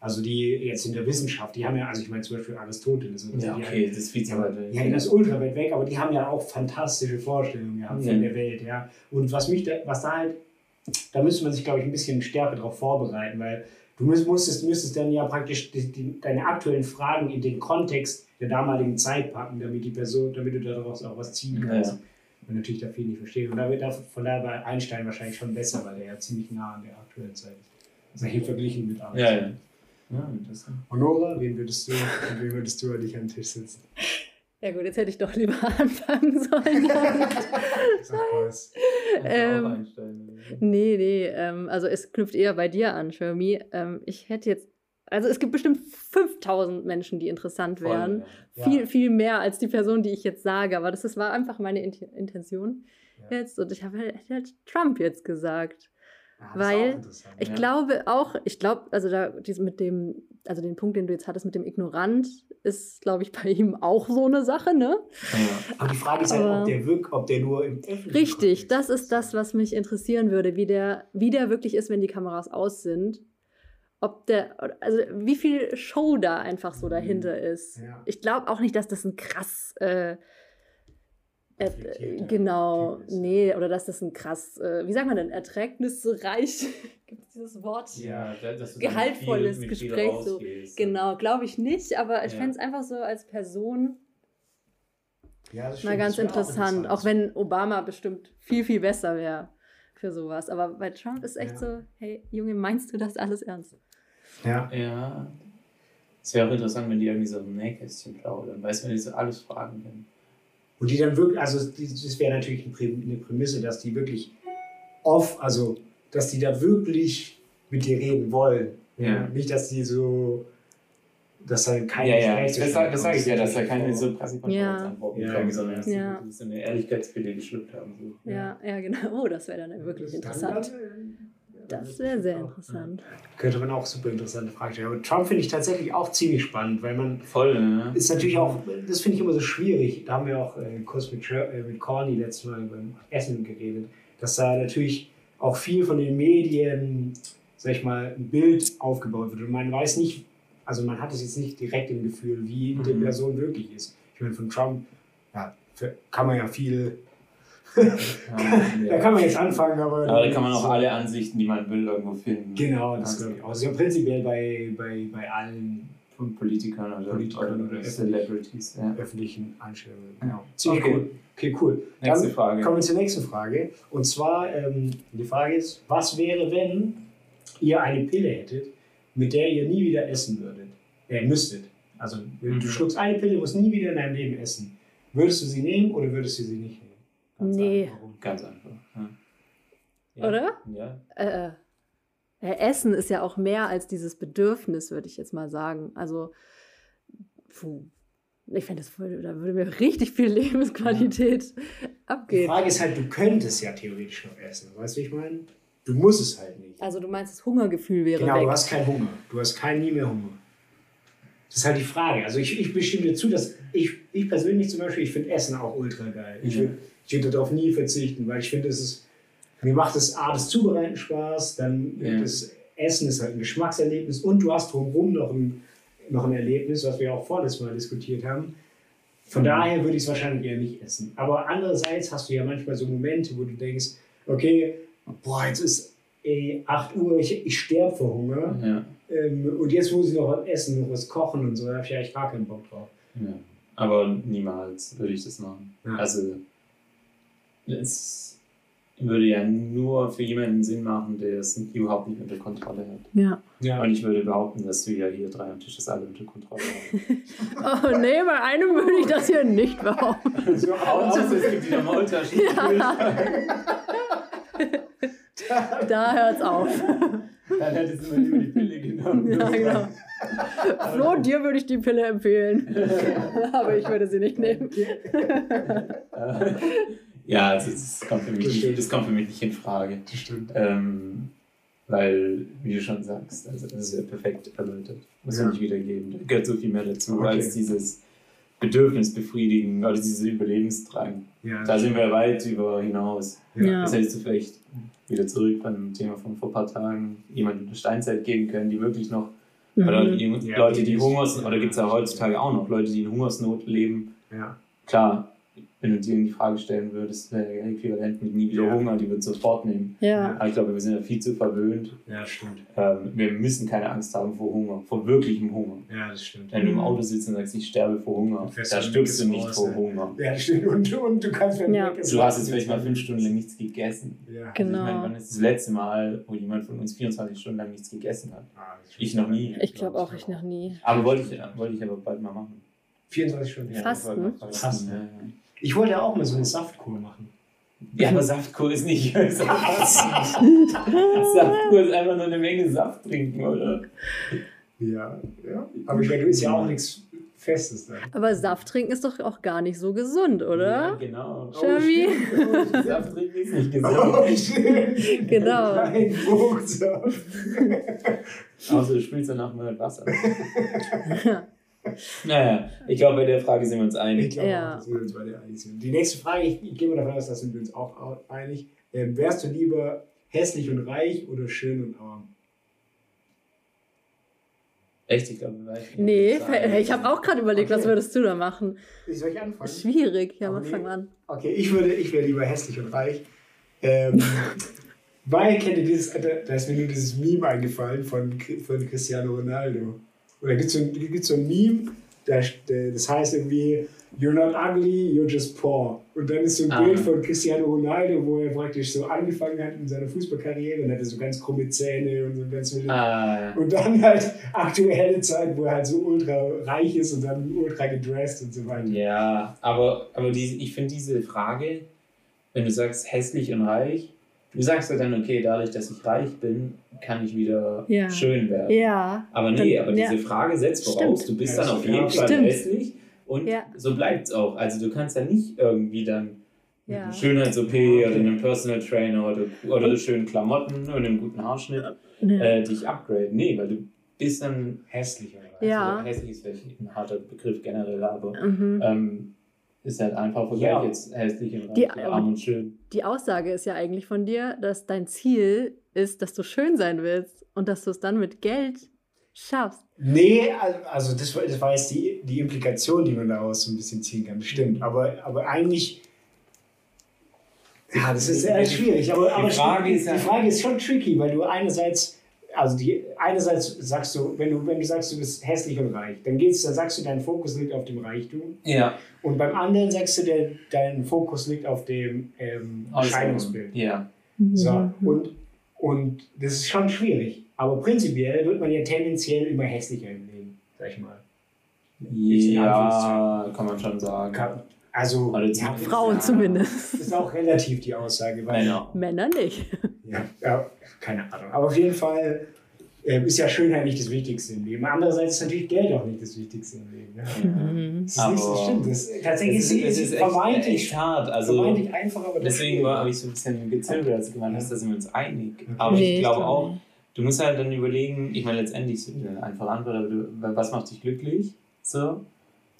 also die jetzt in der Wissenschaft, die haben ja, also ich meine zum Beispiel Aristoteles, oder Ja, okay, das ist viel zu weit Ja, das ist ultra weit weg, aber die haben ja auch fantastische Vorstellungen gehabt von Ja. der Welt, ja. Und was mich da, was da halt, da müsste man sich, glaube ich, ein bisschen stärker darauf vorbereiten, weil du müsst, musstest, müsstest dann ja praktisch die, die, deine aktuellen Fragen in den Kontext der damaligen Zeit packen, damit die Person, damit du daraus auch was ziehen kannst. Ja. Und natürlich da viel nicht verstehen. Und da wird da, von daher war Einstein wahrscheinlich schon besser, weil er ja ziemlich nah an der aktuellen Zeit ist. Also hier verglichen mit anderen. Ja, ja. Ja, interessant. Und Nora, wen würdest du, wem würdest du an dich am Tisch sitzen? ja gut, jetzt hätte ich doch lieber anfangen sollen. Ähm, auch Einstein. Nee, nee, ähm, also es knüpft eher bei dir an, Shermy. Ähm, ich hätte jetzt, also es gibt bestimmt 5000 Menschen, die interessant Voll, wären. Ja. Viel, viel mehr als die Person, die ich jetzt sage. Aber das, das war einfach meine Int Intention Ja. jetzt. Und ich habe halt, halt Trump jetzt gesagt. Ja, ist Weil. Ich Ja. glaube auch, ich glaube, also da dies mit dem, also den Punkt, den du jetzt hattest mit dem Ignorant, ist, glaube ich, bei ihm auch so eine Sache, ne? Ja. Aber die Frage ist halt, ob der wirkt, ob der nur im Richtig, das ist das, was mich interessieren würde, wie der, wie der wirklich ist, wenn die Kameras aus sind. Ob der, also wie viel Show da einfach so dahinter ist. Ja. Ich glaube auch nicht, dass das ein krass, äh, äh, genau, nee, oder dass das ein krass, äh, wie sagt man denn, erträgnisreich, gibt es dieses Wort? Ja, da- dass du dann Gehaltvolles viel- Gespräch so. Genau, glaube ich nicht, aber ich Ja. fände es einfach so als Person Ja, das mal stimmt, ganz das wär auch interessant. Auch wenn Obama bestimmt viel, viel besser wäre für sowas. Aber bei Trump ist echt Ja. so, hey Junge, meinst du das alles ernst? Ja. Ja. Es wäre auch interessant, wenn die irgendwie so im Nähkästchen plaudern. Weißt du, wenn die so alles fragen können. Und die dann wirklich, also die- das wäre natürlich eine Prä- eine Prämisse, dass die wirklich off, also dass die da wirklich mit dir reden wollen. Ja. Nicht, dass die so, dass da kein ja, ja, das, zwischen sag- das sage ich ja, dass da keine so Pressekonferenzantworten Ja. kommen, sondern dass die Ja. wirklich so eine Ehrlichkeitspille geschluckt haben. So. Ja, ja, genau. Oh, das wäre dann wirklich interessant. Das wäre sehr interessant. Könnte man auch super interessante Fragen stellen. Aber Trump finde ich tatsächlich auch ziemlich spannend, weil man Voll, ne? ist natürlich auch, das finde ich immer so schwierig. Da haben wir auch äh, kurz mit, äh, mit Corny letztes Mal beim Essen geredet, dass da natürlich auch viel von den Medien, sag ich mal, ein Bild aufgebaut wird. Und man weiß nicht, also man hat es jetzt nicht direkt im Gefühl, wie die Mhm. Person wirklich ist. Ich meine, von Trump ja, kann man ja viel, da kann man jetzt anfangen, aber. Aber da kann man auch alle Ansichten, die man will, irgendwo finden. Genau, das Also- glaube ich auch. Also ja, prinzipiell bei, bei, bei allen Von Politikern oder, Politikern oder, oder Celebrities. Ja. öffentlichen Einstellungen. Ja. Ziemlich Okay. cool. Okay, cool. Nächste Dann Frage. kommen wir zur nächsten Frage. Und zwar, ähm, die Frage ist, was wäre, wenn ihr eine Pille hättet, mit der ihr nie wieder essen würdet? Äh, müsstet. Also du Mhm. schluckst eine Pille, musst nie wieder in deinem Leben essen. Würdest du sie nehmen oder würdest du sie nicht nehmen? Ganz Nee. einfach. Ganz einfach. Ja. Ja. Oder? Ja. Äh, äh, Essen ist ja auch mehr als dieses Bedürfnis, würde ich jetzt mal sagen. Also, puh. Ich fände das voll, da würde mir richtig viel Lebensqualität Die abgehen. Frage ist halt, du könntest ja theoretisch noch essen. Weißt du, wie ich meine? Du musst es halt nicht. Also, du meinst, das Hungergefühl wäre Genau, du weg. hast keinen Hunger. Du hast kein nie mehr Hunger. Das ist halt die Frage. Also ich, ich bestimme dir zu, dass ich, ich persönlich zum Beispiel, ich finde Essen auch ultra geil. Ich Ja. Würde ich würd darauf nie verzichten, weil ich finde, es ist, mir macht das A, das Zubereiten Spaß, dann Ja. das Essen ist halt ein Geschmackserlebnis und du hast drumherum noch ein, noch ein Erlebnis, was wir auch vorletztes Mal diskutiert haben. Von Mhm. daher würde ich es wahrscheinlich eher nicht essen. Aber andererseits hast du ja manchmal so Momente, wo du denkst, okay, boah, jetzt ist eh 8 Uhr, ich, ich sterbe vor Hunger. Ja. Ähm, und jetzt muss ich noch was essen, noch was kochen und so, da habe ich eigentlich gar keinen Bock drauf. ja. Aber niemals würde ich das machen. Ja. Also, es würde ja nur für jemanden Sinn machen, der es überhaupt nicht unter Kontrolle hat. Ja. Ja, Und ich würde behaupten, dass wir ja hier drei am Tisch das alle unter Kontrolle haben. Oh nee, bei einem würde ich das hier nicht behaupten. so Außer es gibt wieder Maultaschen. Da hört's auf. Dann hättest du mir lieber die Pille genommen. Ja, genau. Flo, dir würde ich die Pille empfehlen. Aber ich würde sie nicht nehmen. Ja, also das kommt für mich, Das nicht, das kommt für mich nicht in Frage. Das stimmt. Ähm, weil, wie du schon sagst, also das ist ja perfekt erläutert. Muss Ja. nicht wiedergeben. Da gehört so viel mehr dazu, Okay. als dieses Bedürfnis befriedigen oder dieser Überlebensdrang. Ja, Da sind wir weit über hinaus. Ja. Das hättest du vielleicht wieder zurück beim Thema von vor ein paar Tagen jemand in der Steinzeit geben können, die wirklich noch, oder Mhm. die, Ja, Leute, die die Hungersnot, oder gibt es ja heutzutage auch noch, Leute, die in Hungersnot leben. ja. Klar, wenn du dir die Frage stellen würdest, wäre äquivalent mit nie wieder Ja. Hunger, die würden sofort nehmen. Ja. Aber ich glaube, wir sind ja viel zu verwöhnt. ja, stimmt. Ähm, wir müssen keine Angst haben vor Hunger, vor wirklichem Hunger. Ja, das stimmt. Wenn du im Auto sitzt und sagst, ich sterbe vor Hunger, da dann stirbst du nicht raus, vor ja. Hunger. Ja, das stimmt. Und, und du kannst Ja. ist, Du hast jetzt vielleicht mal fünf Stunden lang nichts gegessen. Ja. Also ich meine, Genau. wann ist das letzte Mal, wo jemand von uns 24 Stunden lang nichts gegessen hat? Ah. Ich noch nie. Ich glaube auch, ich noch nie. Aber wollte ich, wollte ich aber bald mal machen. 24 Stunden. Ja, Fasten? Fasten. Ja, ja. Ich wollte ja auch mal so eine Saftkur machen. ja, aber Saftkur ist nicht. Saftkur ist einfach nur eine Menge Saft trinken, oder? Ja, ja. Aber ich meine, du isst ja auch nichts Festes dann. Aber Saft trinken ist doch auch gar nicht so gesund, Ja, oder? genau. Jeremy? Oh, stimmt. Saft trinken ist nicht Oh, gesund. stimmt. Genau. Kein Fruchtsaft. Außer du spielst danach mal mit Wasser. Naja, ich glaube, bei der Frage sind wir uns Ich einig. glaube Ja. dass wir uns beide einig sind. Die nächste Frage, ich, ich gehe mal davon aus, da sind wir uns auch au- einig. Ähm, wärst du lieber hässlich und reich oder schön und arm? Echt, ich glaube, wir weichen. Nee, ich habe auch gerade überlegt, was Okay. würdest du da machen? Wie soll ich anfangen? Schwierig. Ja, Aber mal nee. fang an. Okay, ich würde, ich wäre lieber hässlich und reich. Ähm, weil kennt ihr dieses, da da ist mir nur dieses Meme eingefallen von, von Cristiano Ronaldo. Und da gibt es so, ein- gibt's so ein Meme, da, das heißt irgendwie, you're not ugly, you're just poor. Und dann ist so ein Ah. Bild von Cristiano Ronaldo, wo er praktisch so angefangen hat in seiner Fußballkarriere und hatte so ganz krumme Zähne und so ganz Ah, und dann halt aktuelle Zeit, wo er halt so ultra reich ist und dann ultra gedressed und so weiter. ja, aber, aber die, ich finde diese Frage, wenn du sagst hässlich und reich, du sagst ja dann, okay, dadurch, dass ich reich bin, kann ich wieder Ja. schön werden. Ja. Aber nee, Dann- aber ja. diese Frage setzt voraus, Stimmt. du bist Ja, dann auf ja, jeden Fall stimmt. hässlich und Ja. so bleibt es auch. Also du kannst ja nicht irgendwie dann Ja. Schönheits-OP oder einen Personal Trainer oder, oder schönen Klamotten und einen guten Haarschnitt Nee. äh, dich upgraden. Nee, weil du bist dann Hässlich oder reich. Ja. also hässlich ist vielleicht ein harter Begriff generell, aber Mhm. ähm, ist halt einfach Vergleich Ja. jetzt hässlich und Die- arm und schön. Die Aussage ist ja eigentlich von dir, dass dein Ziel ist, dass du schön sein willst und dass du es dann mit Geld schaffst. Nee, al- also das war, das war jetzt die, die Implikation, die man daraus so ein bisschen ziehen kann. Stimmt. Aber, aber eigentlich. Ja, das ist sehr schwierig. Aber, aber Frage ist die Frage ist schon tricky, weil du einerseits. Also die, einerseits sagst du, wenn du, wenn du sagst, du bist hässlich und reich, dann geht's, dann sagst du, dein Fokus liegt auf dem Reichtum. Ja, Und beim anderen sagst du, der, dein Fokus liegt auf dem ähm, Erscheinungsbild. Ja, So, und, und das ist schon schwierig. Aber prinzipiell wird man ja tendenziell immer hässlicher im Leben, sag ich mal. ja, kann man schon sagen. Kann- Also, ja, Frauen Ja. zumindest. das ist auch relativ die Aussage. Weil, Männer. Männer nicht. Ja, ja, keine Ahnung. Aber auf jeden Fall ähm, ist ja Schönheit nicht das Wichtigste im Leben. Andererseits ist natürlich Geld auch nicht das Wichtigste im Leben. Ja. Mhm. Das ist nicht so Aber stimmt. Das, tatsächlich Es ist, ist, es ist echt, vermeintlich, echt hart. Also, vermeintlich einfach, aber Deswegen habe ich so ein bisschen gezögert, als du gemeint hast, da sind wir uns einig. Aber Nee, ich glaube glaub auch, nicht. du musst halt dann überlegen, ich meine, letztendlich ist eine einfache Antwort, aber du, was macht dich glücklich? So.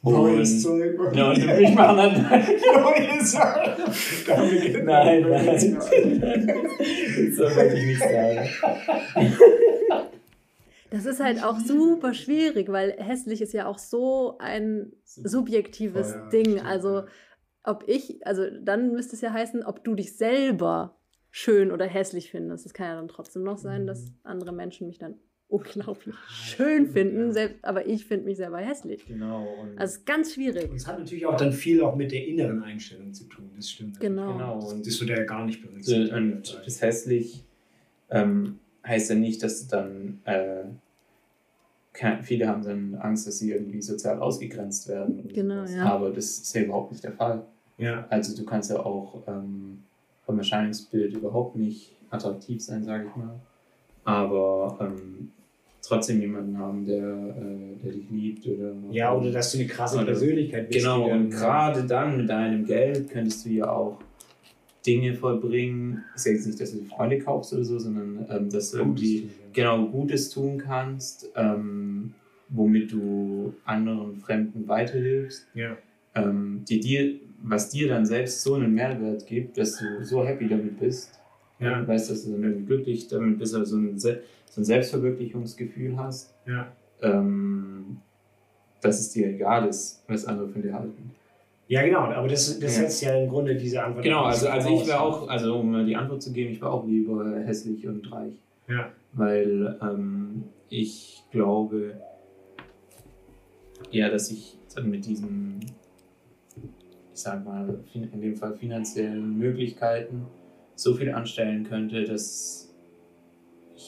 Neues Zeug. ja, und ich mache dann. Neues Zeug. Nein, nein. das wollte ich nicht sagen. Das ist halt auch super schwierig, weil hässlich ist ja auch so ein subjektives Oh ja, Ding. stimmt, Also ob ich, also dann müsste es ja heißen, ob du dich selber schön oder hässlich findest. Es kann ja dann trotzdem noch sein, dass andere Menschen mich dann unglaublich schön finden, ja. selbst, aber ich finde mich selber hässlich. Genau. Und Also es ist ganz schwierig. Und es hat natürlich auch dann viel auch mit der inneren Einstellung zu tun. Das stimmt. Genau. genau. Das, Und das wird ja gar nicht berücksichtigt. und das hässlich ähm, heißt ja nicht, dass du dann. Äh, viele haben dann Angst, dass sie irgendwie sozial ausgegrenzt werden. Genau, ja. Aber das ist ja überhaupt nicht der Fall. ja. Also, du kannst ja auch ähm, vom Erscheinungsbild überhaupt nicht attraktiv sein, sage ich mal. Aber ähm, trotzdem jemanden haben, der, äh, der dich liebt. Oder, ja, oder dass du eine krasse Oder- Persönlichkeit bist. Genau, und gerade dann mit deinem Geld könntest du ja auch Dinge vollbringen. Ist ja jetzt nicht, dass du dir Freunde kaufst oder so, sondern ähm, dass du irgendwie genau Gutes tun kannst, ähm, womit du anderen Fremden weiterhilfst, Ja. ähm, die dir, was dir dann selbst so einen Mehrwert gibt, dass du so happy damit bist. Ja. Und weißt, dass du dann irgendwie glücklich damit bist, oder so ein, so ein Selbstverwirklichungsgefühl hast, Ja. ähm, dass es dir egal ist, was andere von dir halten. ja, genau, aber das, das Ja. setzt ja im Grunde diese Antwort. Genau, also, also ich wäre auch, also um die Antwort zu geben, ich wäre auch lieber hässlich und reich. Ja. Weil ähm, ich glaube, ja, dass ich mit diesen, ich sag mal, in dem Fall finanziellen Möglichkeiten so viel anstellen könnte, dass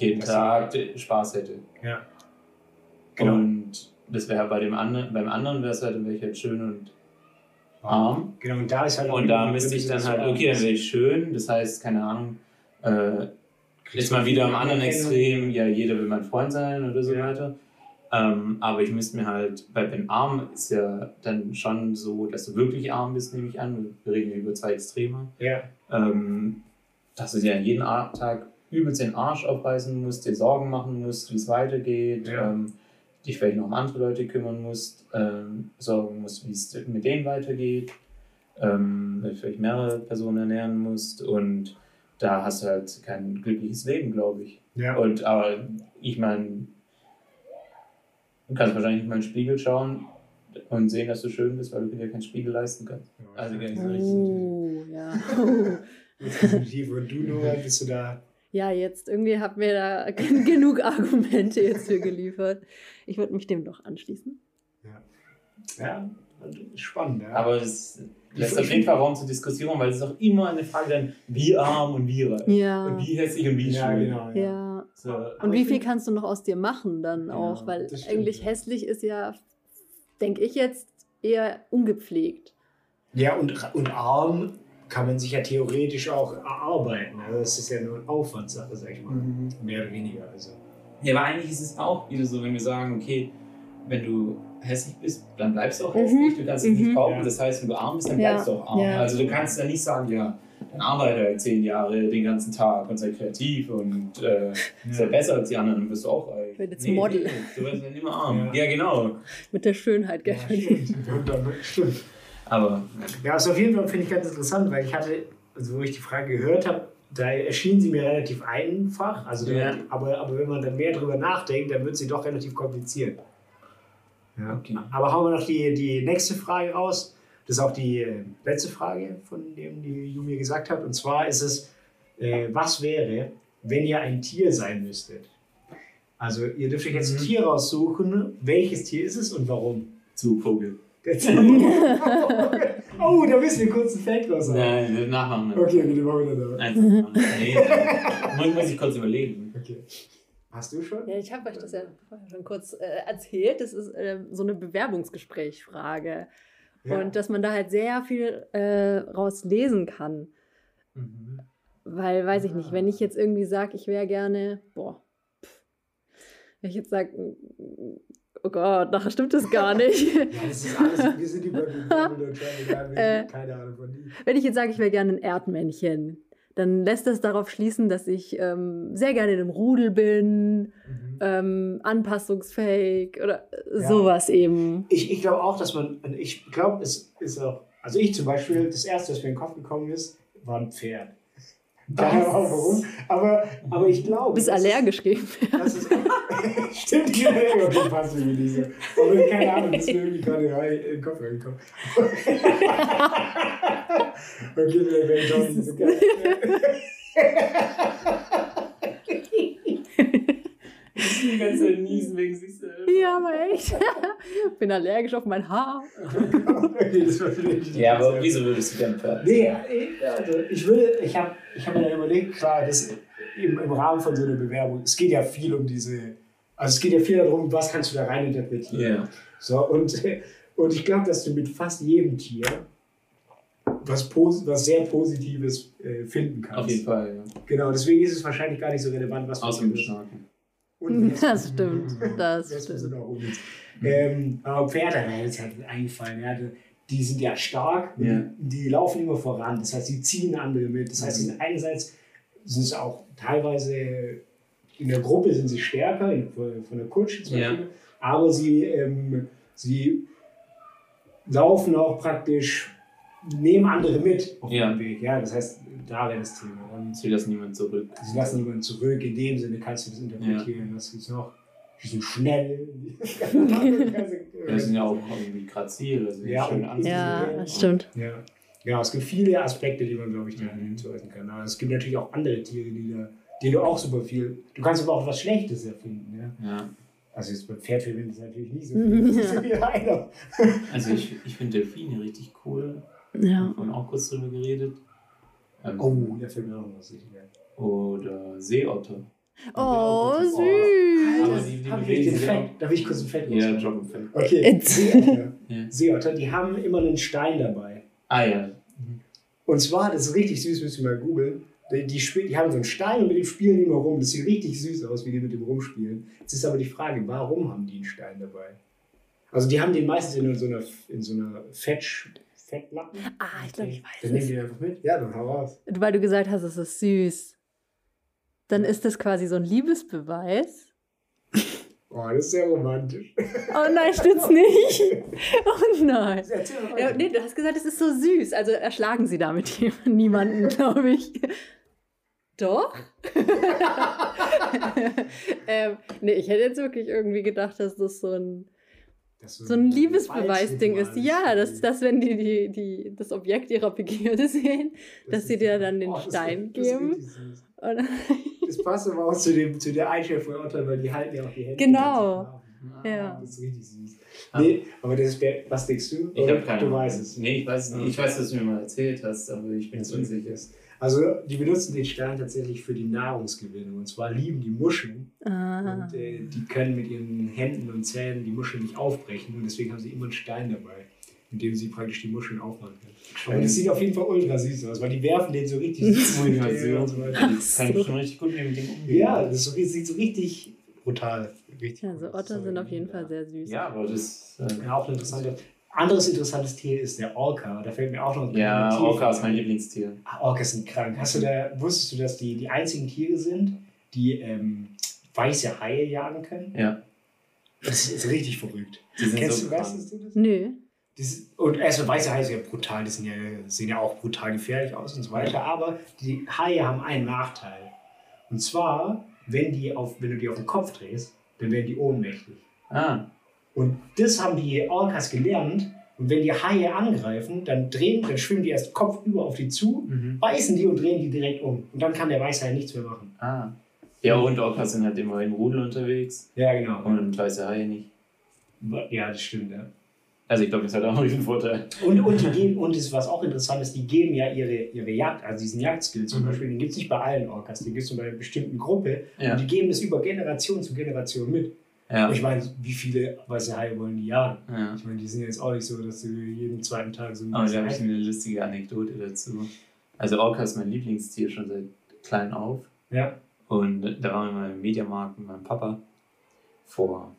jeden Tag Spaß hätte. Ja. Genau. Und das wäre bei dem anderen, beim anderen wäre es halt, dann wäre ich halt schön und arm. Genau, und da ist halt auch Und da müsste ich dann halt, okay, dann wäre ich schön, das heißt, keine Ahnung, äh, ist mal wieder am anderen. Extrem, ja, jeder will mein Freund sein oder so Ja. weiter. Ähm, aber ich müsste mir halt, weil wenn arm ist ja dann schon so, dass du wirklich arm bist, nehme ich an. Wir reden ja über zwei Extreme. Ja. Ähm, dass du dir jeden A- Tag übelst den Arsch aufreißen musst, dir Sorgen machen musst, wie es weitergeht, Ja. ähm, dich vielleicht noch um andere Leute kümmern musst, ähm, sorgen musst, wie es mit denen weitergeht, ähm, vielleicht mehrere Personen ernähren musst und da hast du halt kein glückliches Leben, glaube ich. Ja. Und aber ich meine, du kannst wahrscheinlich nicht mal in den Spiegel schauen und sehen, dass du schön bist, weil du dir keinen Spiegel leisten kannst. Also gar nicht so richtig. Oh, ja. Definitiv. Und du, Nora, bist du da? Ja, jetzt irgendwie habt mir da gen- genug Argumente jetzt für geliefert. Ich würde mich dem doch anschließen. Ja, spannend. Ja. Aber es lässt auf jeden Fall Raum zur Diskussion, weil es ist auch immer eine Frage dann, wie arm und wie reich. Ja. Und wie hässlich und wie ja, schön. genau. Ja. Ja. So. Und wie viel kannst du noch aus dir machen dann auch? Weil stimmt, eigentlich ja. hässlich ist ja, denke ich jetzt, eher ungepflegt. Ja, und, und arm kann man sich ja theoretisch auch erarbeiten. Also das ist ja nur eine Aufwandssache, sag ich mal. Mhm. Mehr oder weniger. Also. Ja, aber eigentlich ist es auch wieder so, wenn wir sagen, okay, wenn du hässlich bist, dann bleibst du auch Mhm. hässlich, du kannst es Mhm. nicht kaufen. Ja. Das heißt, wenn du arm bist, dann Ja. bleibst du auch arm. Ja. Also du kannst ja nicht sagen, ja, dann arbeite halt zehn Jahre den ganzen Tag und sei kreativ und äh, sei besser als die anderen, dann wirst du auch reich. Ich werd jetzt Model. Nee, du wirst dann immer arm. Ja. Ja, genau. Mit der Schönheit, gell? Ja, stimmt. Aber Ja, also auf jeden Fall finde ich ganz interessant, weil ich hatte, also wo ich die Frage gehört habe, da erschien sie mir relativ einfach. Also, Ja. aber, aber wenn man dann mehr drüber nachdenkt, dann wird sie doch relativ kompliziert. Ja. Okay. Aber hauen wir noch die, die nächste Frage raus. Das ist auch die äh, letzte Frage, von dem die Jumi gesagt hat. Und zwar ist es, äh, was wäre, wenn ihr ein Tier sein müsstet? Also ihr dürft euch jetzt ein Mhm. Tier raussuchen. Welches Tier ist es und warum? Zugvogel. Oh, da müssen wir kurz einen Fact raus haben. Nein, nachmachen. Okay, okay, den machen wir dann. Nachmachen. Nee, muss, muss ich kurz überlegen. Okay. Hast du schon? Ja, ich habe euch das ja vorher schon kurz äh, erzählt. Das ist äh, so eine Bewerbungsgesprächsfrage. Ja. Und dass man da halt sehr viel äh, raus lesen kann. Mhm. Weil, weiß ich nicht, Ah. wenn ich jetzt irgendwie sage, ich wäre gerne, boah, pff, wenn ich jetzt sage, oh Gott, nachher stimmt das gar nicht. Ja, das ist alles, wir sind die Äh. keine Ahnung von die. wenn ich jetzt sage, ich wäre gerne ein Erdmännchen, dann lässt das darauf schließen, dass ich ähm, sehr gerne in einem Rudel bin, ähm, anpassungsfähig oder Ja. sowas eben. Ich, ich glaube auch, dass man, ich glaube, es ist auch, also ich zum Beispiel, das erste, was mir in den Kopf gekommen ist, war ein Pferd. Keine Ahnung warum, aber, aber ich glaube. Du bist allergisch gegen Das ist, stimmt, ja, okay, passt mir diese. Aber keine Ahnung, das ist mir irgendwie gerade in den Kopf reingekommen. okay, wäre ich doch nicht so geil. Die ganze Zeit niesen wegen sich selber. Ja, aber echt. Bin allergisch auf mein Haar. okay, das war vielleicht nicht Ja, aber wieso würdest du gerne Pferd? Nee, ich- also ich würde, ich habe ich hab mir dann überlegt, klar, das im, im Rahmen von so einer Bewerbung, es geht ja viel um diese, also es geht ja viel darum, was kannst du da rein interpretieren. Ja. So, und, und ich glaube, dass du mit fast jedem Tier was, was sehr Positives äh, finden kannst. Auf jeden Fall, ja. Genau, deswegen ist es wahrscheinlich gar nicht so relevant, was Außer mit. Schnaken. Das stimmt, das Das stimmt. sind auch unnütz. Ähm, aber Pferde, da ist halt eingefallen, ja, die- sind ja stark, Ja. Die, die laufen immer voran, das heißt, sie ziehen andere mit. Das heißt, sie sind einerseits sind es auch teilweise in der Gruppe sind sie stärker, in, von der Kutsche zum Ja. Beispiel, aber sie, ähm, sie laufen auch praktisch, nehmen andere mit auf Ja. dem Weg. Ja, das heißt, da wäre das Thema. Und Sie lassen niemand zurück. Sie lassen jemanden zurück, in dem Sinne kannst du das interpretieren. Was gibt's noch? Die sind schnell. Das sind ja auch irgendwie grazil, also Ja, schön und- anzusehen. Ja, das stimmt. ja. ja, es gibt viele Aspekte, die man, glaube ich, da Mhm. hinzuweisen kann. Aber es gibt natürlich auch andere Tiere, die, da, die du auch super viel. Du kannst aber auch was Schlechtes erfinden. Ja? Ja. Also jetzt beim Pferd verwenden ist natürlich nicht so viel. Einer. Also ich, ich finde Delfine richtig cool. Ja. Haben auch kurz drüber geredet. Ähm, Oh, da fällt mir auch noch was richtig ein. Oder Seeotter. Oh, Aber süß. die, die Hab ich den. Fact, darf ich kurz einen Fact Ja, loswerden? Drop and Fact. Okay. Seeotter. Ja. Seeotter, die haben immer einen Stein dabei. Ah ja. Und zwar, das ist richtig süß, müsst ihr mal googeln. Die, die, spiel- die haben so einen Stein und mit dem spielen die immer rum. Das sieht richtig süß aus, wie die mit dem rumspielen. Jetzt ist aber die Frage, warum haben die einen Stein dabei? Also die haben den meistens in so einer, in so einer Fetsch, Fettlappen. Ah, ich glaube, ich Dann weiß nehmen es. die einfach mit. Ja, dann hau raus. Weil du gesagt hast, es ist süß. Dann ist das quasi so ein Liebesbeweis. Oh, das ist sehr romantisch. Oh nein, stimmt's nicht. Oh nein. Ja, nee, du hast gesagt, es ist so süß. Also erschlagen sie damit niemanden, glaube ich. Doch? ähm, nee, ich hätte jetzt wirklich irgendwie gedacht, dass das so ein, so ein Liebesbeweisding ist. Ja, dass, dass wenn die, die, die das Objekt ihrer Begierde sehen, dass sie dir dann den Oh, das Stein das geben. und Das passt aber auch zu, dem, zu der Einstellung von Otter, weil die halten ja auch die Hände. Genau. nach. Ja. Das ist richtig süß. Ah. Nee, aber das ist, was denkst du? Ich habe keine Du weißt es. Nee, ich weiß es nicht. Ich weiß, dass du mir mal erzählt hast, aber ich bin so unsicher. ist. Also, die benutzen den Stein tatsächlich für die Nahrungsgewinnung. Und zwar lieben die Muscheln. ah. Und äh, die können mit ihren Händen und Zähnen die Muscheln nicht aufbrechen. Und deswegen haben sie immer einen Stein dabei, mit dem sie praktisch die Muscheln aufmachen können. Und es sieht auf jeden Fall ultra süß aus, weil die werfen den so richtig süß ich und so weiter. Ich kann schon richtig gut mit dem umgehen. Ja, das ist so, sieht so richtig brutal. Richtig Also. Otter sind auf jeden Fall sehr süß. Ja, aber das. Äh, Ja, auch ein interessanter. Anderes interessantes Tier ist der Orca. Da fällt mir auch noch ein ja, Tier Orca ist ein. mein Lieblingstier. Ah, Orcas sind krank. Hast du da, wusstest du, dass die die einzigen Tiere sind, die ähm, weiße Haie jagen können? Ja. Das ist richtig verrückt. Die sind Kennst so du, weißt du das? Nö. Das, und also weiße Haie sind ja brutal, die sind ja, sehen ja auch brutal gefährlich aus und so weiter, aber die Haie haben einen Nachteil. Und zwar, wenn, die auf, wenn du die auf den Kopf drehst, dann werden die ohnmächtig. Ah, Und das haben die Orcas gelernt. Und wenn die Haie angreifen, dann drehen, dann schwimmen die erst kopfüber auf die zu, mhm. beißen die und drehen die direkt um. Und dann kann der Weißhai nichts mehr machen. ah. Ja, und Orcas sind halt immer im Rudel unterwegs Ja, genau. und weiße Haie nicht. Ja, das stimmt, ja. Also ich glaube, das hat auch einen Vorteil. Und, und, die geben, und das, was auch interessant ist, die geben ja ihre, ihre Jagd, also diesen Jagdskill zum Mhm. Beispiel, den gibt es nicht bei allen Orcas, den gibt es nur bei einer bestimmten Gruppe. Ja. Und die geben das über Generation zu Generation mit. Ja. Ich meine, wie viele weiße Haie wollen die jagen? ja. Ich meine, die sind jetzt auch nicht so, dass du jeden zweiten Tag so einen Aber da habe ich eine lustige Anekdote dazu. Also Orca ist mein Lieblingstier schon seit klein auf. Ja. Und da waren wir mal im Mediamarkt mit meinem Papa vor,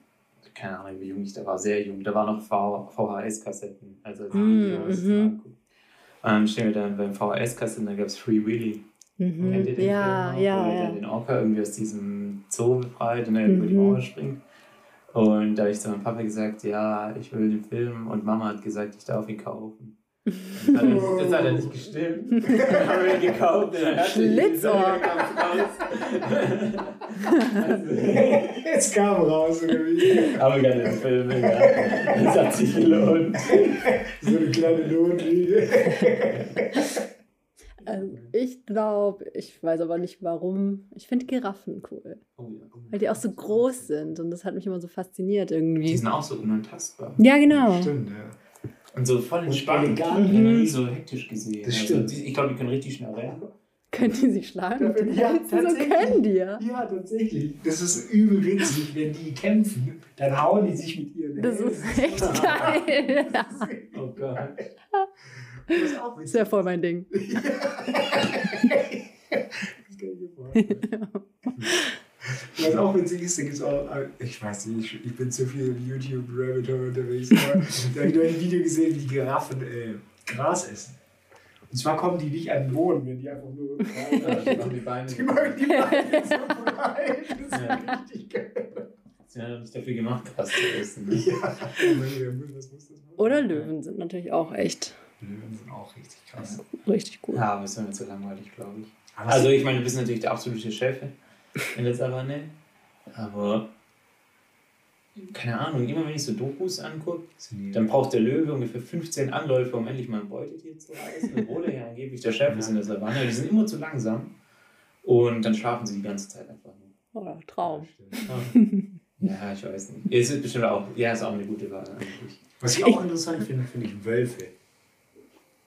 keine Ahnung, wie jung ich da war, sehr jung. Da waren noch VHS-Kassetten. Also als Mm, Videos mhm. angucken. Und dann stehen wir dann beim VHS-Kassetten, da gab es Free Willy. Mhm. Kennt ihr den Ja, Film ja, Wo er ja. dann den Orca irgendwie aus diesem Zoo befreit und er Mhm. über die Mauer springt. Und da habe ich zu meinem Papa gesagt, ja, ich will den Film und Mama hat gesagt, ich darf ihn kaufen. Das hat er, das hat er nicht gestimmt. Dann haben wir ihn gekauft Schlitzohr. also, Jetzt kam raus? Aber geile Filme, ja. Das hat sich gelohnt. So eine kleine Notlüge. Ähm, ich glaube, ich weiß aber nicht warum. Ich finde Giraffen cool. Weil die auch so groß sind und das hat mich immer so fasziniert Die irgendwie. sind auch so unantastbar. Ja, genau. Stimmt, ja. Und so voll entspannt. noch nie so hektisch gesehen. Das Also, stimmt. die, ich glaube, die können richtig schnell rennen. Können die sich schlagen? den Ja, Händen? so tatsächlich. können die ja. Ja, tatsächlich. Das ist übel witzig, wenn die kämpfen, dann hauen die sich mit ihren Das Händen. ist echt geil. Oh Gott. Das ist auch Das witzig. wäre voll mein Ding. Das kann ich mir vorstellen. Was auch witzig ist, da gibt es auch, ich weiß nicht, ich, ich bin zu viel im YouTube-Rabbit Hole unterwegs, aber da habe ich nur ein Video gesehen, wie die Giraffen äh, Gras essen. Und zwar kommen die nicht an den Boden, wenn die einfach nur Ja, die machen die Beine. Die machen die Beine so breit. Das ist Ja. richtig geil. Sie haben ja nicht dafür gemacht, Gras zu essen. Ne? Ja, das? Oder Löwen sind natürlich auch echt Löwen sind auch richtig krass. richtig cool. Ja, aber es wäre mir zu langweilig, glaube ich. Also ich meine, du bist natürlich der absolute Chef in der Savanne, aber keine Ahnung, immer wenn ich so Dokus angucke, dann braucht der Löwe ungefähr 15 Anläufe, um endlich mal ein Beutetier zu reißen, obwohl er ja angeblich der Chef ist in der Savanne. Die sind immer zu langsam und dann schlafen sie die ganze Zeit einfach nur. Oh, Traum. Ja, ich weiß nicht. Es ist bestimmt auch, ja, ist auch eine gute Wahl eigentlich. Was ich auch interessant finde, finde ich Wölfe. Das finde ich auch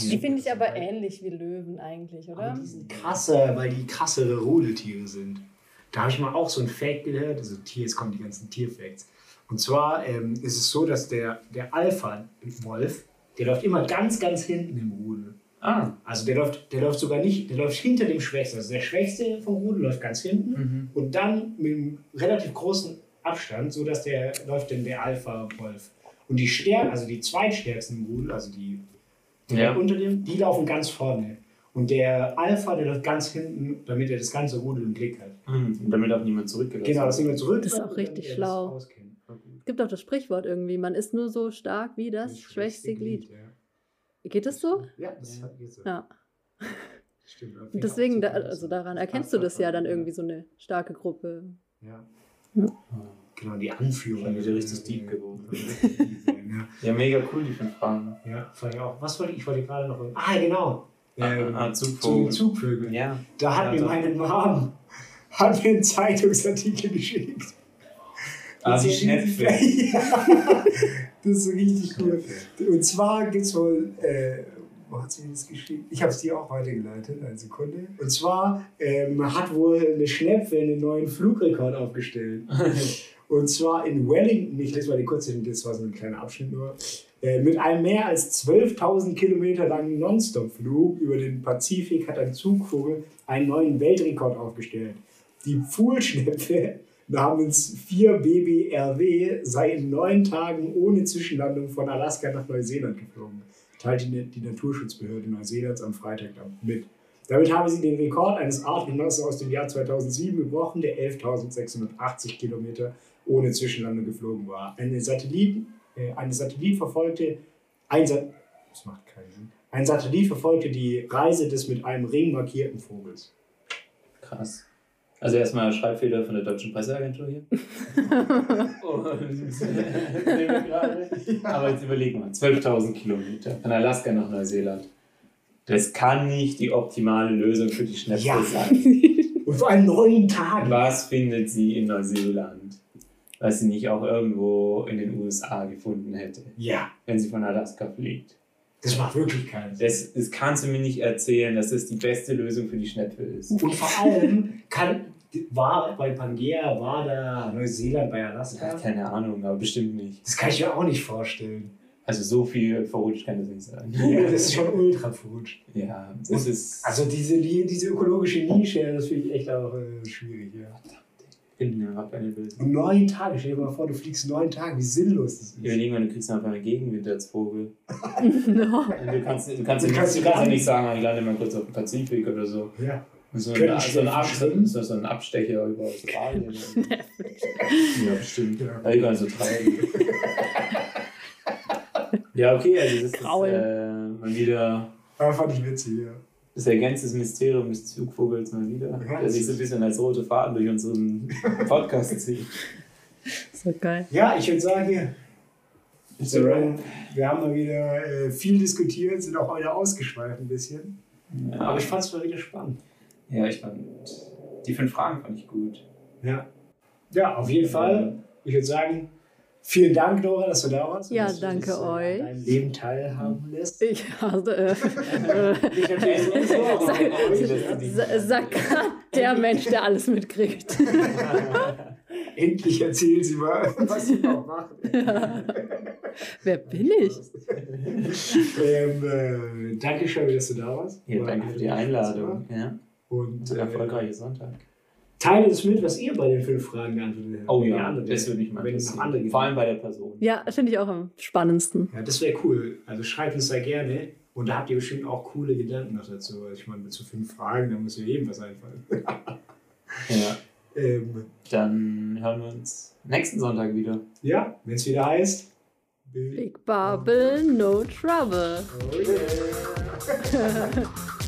Die finde ich aber ähnlich wie Löwen eigentlich, Aber oder? die sind krasser, weil die krassere Rudeltiere sind. Da habe ich mal auch so ein Fact gehört, also Tier, jetzt kommen die ganzen Tierfacts. Und zwar ähm, ist es so, dass der, der Alpha-Wolf, der läuft immer ganz, ganz hinten im Rudel. Ah. Also der läuft, der läuft sogar nicht, der läuft hinter dem Schwächsten. Also der Schwächste vom Rudel läuft ganz hinten Mhm. und dann mit einem relativ großen Abstand, so dass der läuft dann der Alpha-Wolf. Und die Stärken, also die zweitstärksten im Rudel, also die Ja. unter dem, die laufen ganz vorne. Und der Alpha, der läuft ganz hinten, damit er das ganze Rudel im Blick hat. Mhm. Und damit auch niemand zurückgelassen Genau, das wird. nehmen wir zurück. Das ist auch richtig das schlau. Es gibt auch das Sprichwort irgendwie, man ist nur so stark wie das, schwächste Glied. Geht das so? Ja, das geht so. Ja. Stimmt. Und deswegen, da, also daran erkennst du das ja dann irgendwie so eine starke Gruppe. Ja. Ja. Genau, die Anführer. Schon wieder richtig deep geworden. ja, Ja, mega cool, die fünf Fragen. ja, fand ich auch. Was wollte ich? Ich wollte gerade noch. Ah, genau. Ähm, ah, zu den Zugvogel. Zugvögeln. Ja. Da hat Ja, mir meine Mom hat mir einen Zeitungsartikel geschickt. Ah, die Das ist richtig- Schnepfe. Ja, das ist richtig cool. Und zwar gibt es wohl, äh, wo hat sie das geschrieben? Ich habe es dir auch heute geleitet, eine Sekunde. Und zwar ähm, hat wohl eine Schnepfe einen neuen Flugrekord aufgestellt. Und zwar in Wellington, ich lese mal die kurze, das war so ein kleiner Abschnitt nur, äh, mit einem mehr als 12.000 Kilometer langen Nonstop-Flug über den Pazifik hat ein Zugvogel einen neuen Weltrekord aufgestellt. Die Pfuhlschnepfe namens 4BBRW sei in neun Tagen ohne Zwischenlandung von Alaska nach Neuseeland geflogen, teilte die Naturschutzbehörde Neuseelands am Freitag mit. Damit habe sie den Rekord eines Artgenossen aus dem Jahr 2007 gebrochen, der 11.680 Kilometer ohne Zwischenlandung geflogen war. Eine Satellit, äh, eine Satellit verfolgte ein, Sa das macht keinen Sinn. ein Satellit verfolgte die Reise des mit einem Ring markierten Vogels. Krass. Also erstmal Schreibfehler von der deutschen Presseagentur hier. Und gerade. Aber jetzt überlegen wir, 12.000 Kilometer von Alaska nach Neuseeland. Das kann nicht die optimale Lösung für die Schnepfe Ja. sein. Und vor allem neun Tage. Was findet sie in Neuseeland, was sie nicht auch irgendwo in den USA gefunden hätte, Ja, wenn sie von Alaska fliegt? das macht wirklich keinen Sinn. Das, das kannst du mir nicht erzählen, dass das die beste Lösung für die Schnepfe ist. Und vor allem kann, war bei Pangea, war da Neuseeland bei Ja, Alaska? keine Ahnung, aber bestimmt nicht. Das kann ich mir auch nicht vorstellen. Also so viel verrutscht kann das nicht sein. Ja, das ist schon ultra verrutscht. Ja, das ist. Also diese, diese ökologische Nische, das finde ich echt auch äh, schwierig. Ja. Keine Lösung. Und neun Tage, stell dir mal vor, du fliegst neun Tage, wie sinnlos das ist. Überlegen, du kriegst einfach einen Gegenwind als Vogel. no. Und Du kannst, du kannst, Du du kannst du gar kannst ja nicht sagen, ich lande mal kurz auf dem Pazifik oder so. Ja. So ein, so, ein Ab, schwimmen. so, so ein Abstecher über Australien. ja, bestimmt. Ja. Überall so treiben. ja, okay, also das ist Grauen. äh, mal wieder Aber fand ich witzig, ja. Das ergänztes Mysterium des Zugvogels mal wieder, Ja, der sich das so ein bisschen als rote Faden durch unseren Podcast zieht. So geil. Ja, ich würde sagen, Ist so, wir haben mal wieder äh, viel diskutiert, sind auch heute ausgeschweift ein bisschen. Ja, Aber ich fand es mal wieder spannend. ja, ich fand die fünf Fragen fand ich gut. Ja. Ja, auf jeden Fall. Ich würde sagen, vielen Dank, Nora, dass du da warst. und Ja, dass du danke uns, äh, an euch. deinem Leben teilhaben lässt. Ich also, äh, äh, sag, sa- sag der Mensch, der alles mitkriegt. Endlich erzählen Sie mal, was Sie noch machen. Wer bin ich? ähm, äh, danke schön, dass du da warst. Ja, danke für die Einladung. Ja, Und ein äh, erfolgreicher Sonntag. Teile uns mit, was ihr bei den fünf Fragen geantwortet habt. Oh ja, andere- das würde mich mal wenn noch andere Vor allem bei der Person. Ja, finde ich auch am spannendsten. Ja, das wäre cool. Also schreibt uns da gerne. Und da habt ihr bestimmt auch coole Gedanken noch dazu. Also ich meine, zu fünf Fragen, da muss ja jedem was einfallen. Ja, ähm, dann hören wir uns nächsten Sonntag wieder. ja, wenn es wieder heißt. Big Bubble, no trouble. Oh yeah.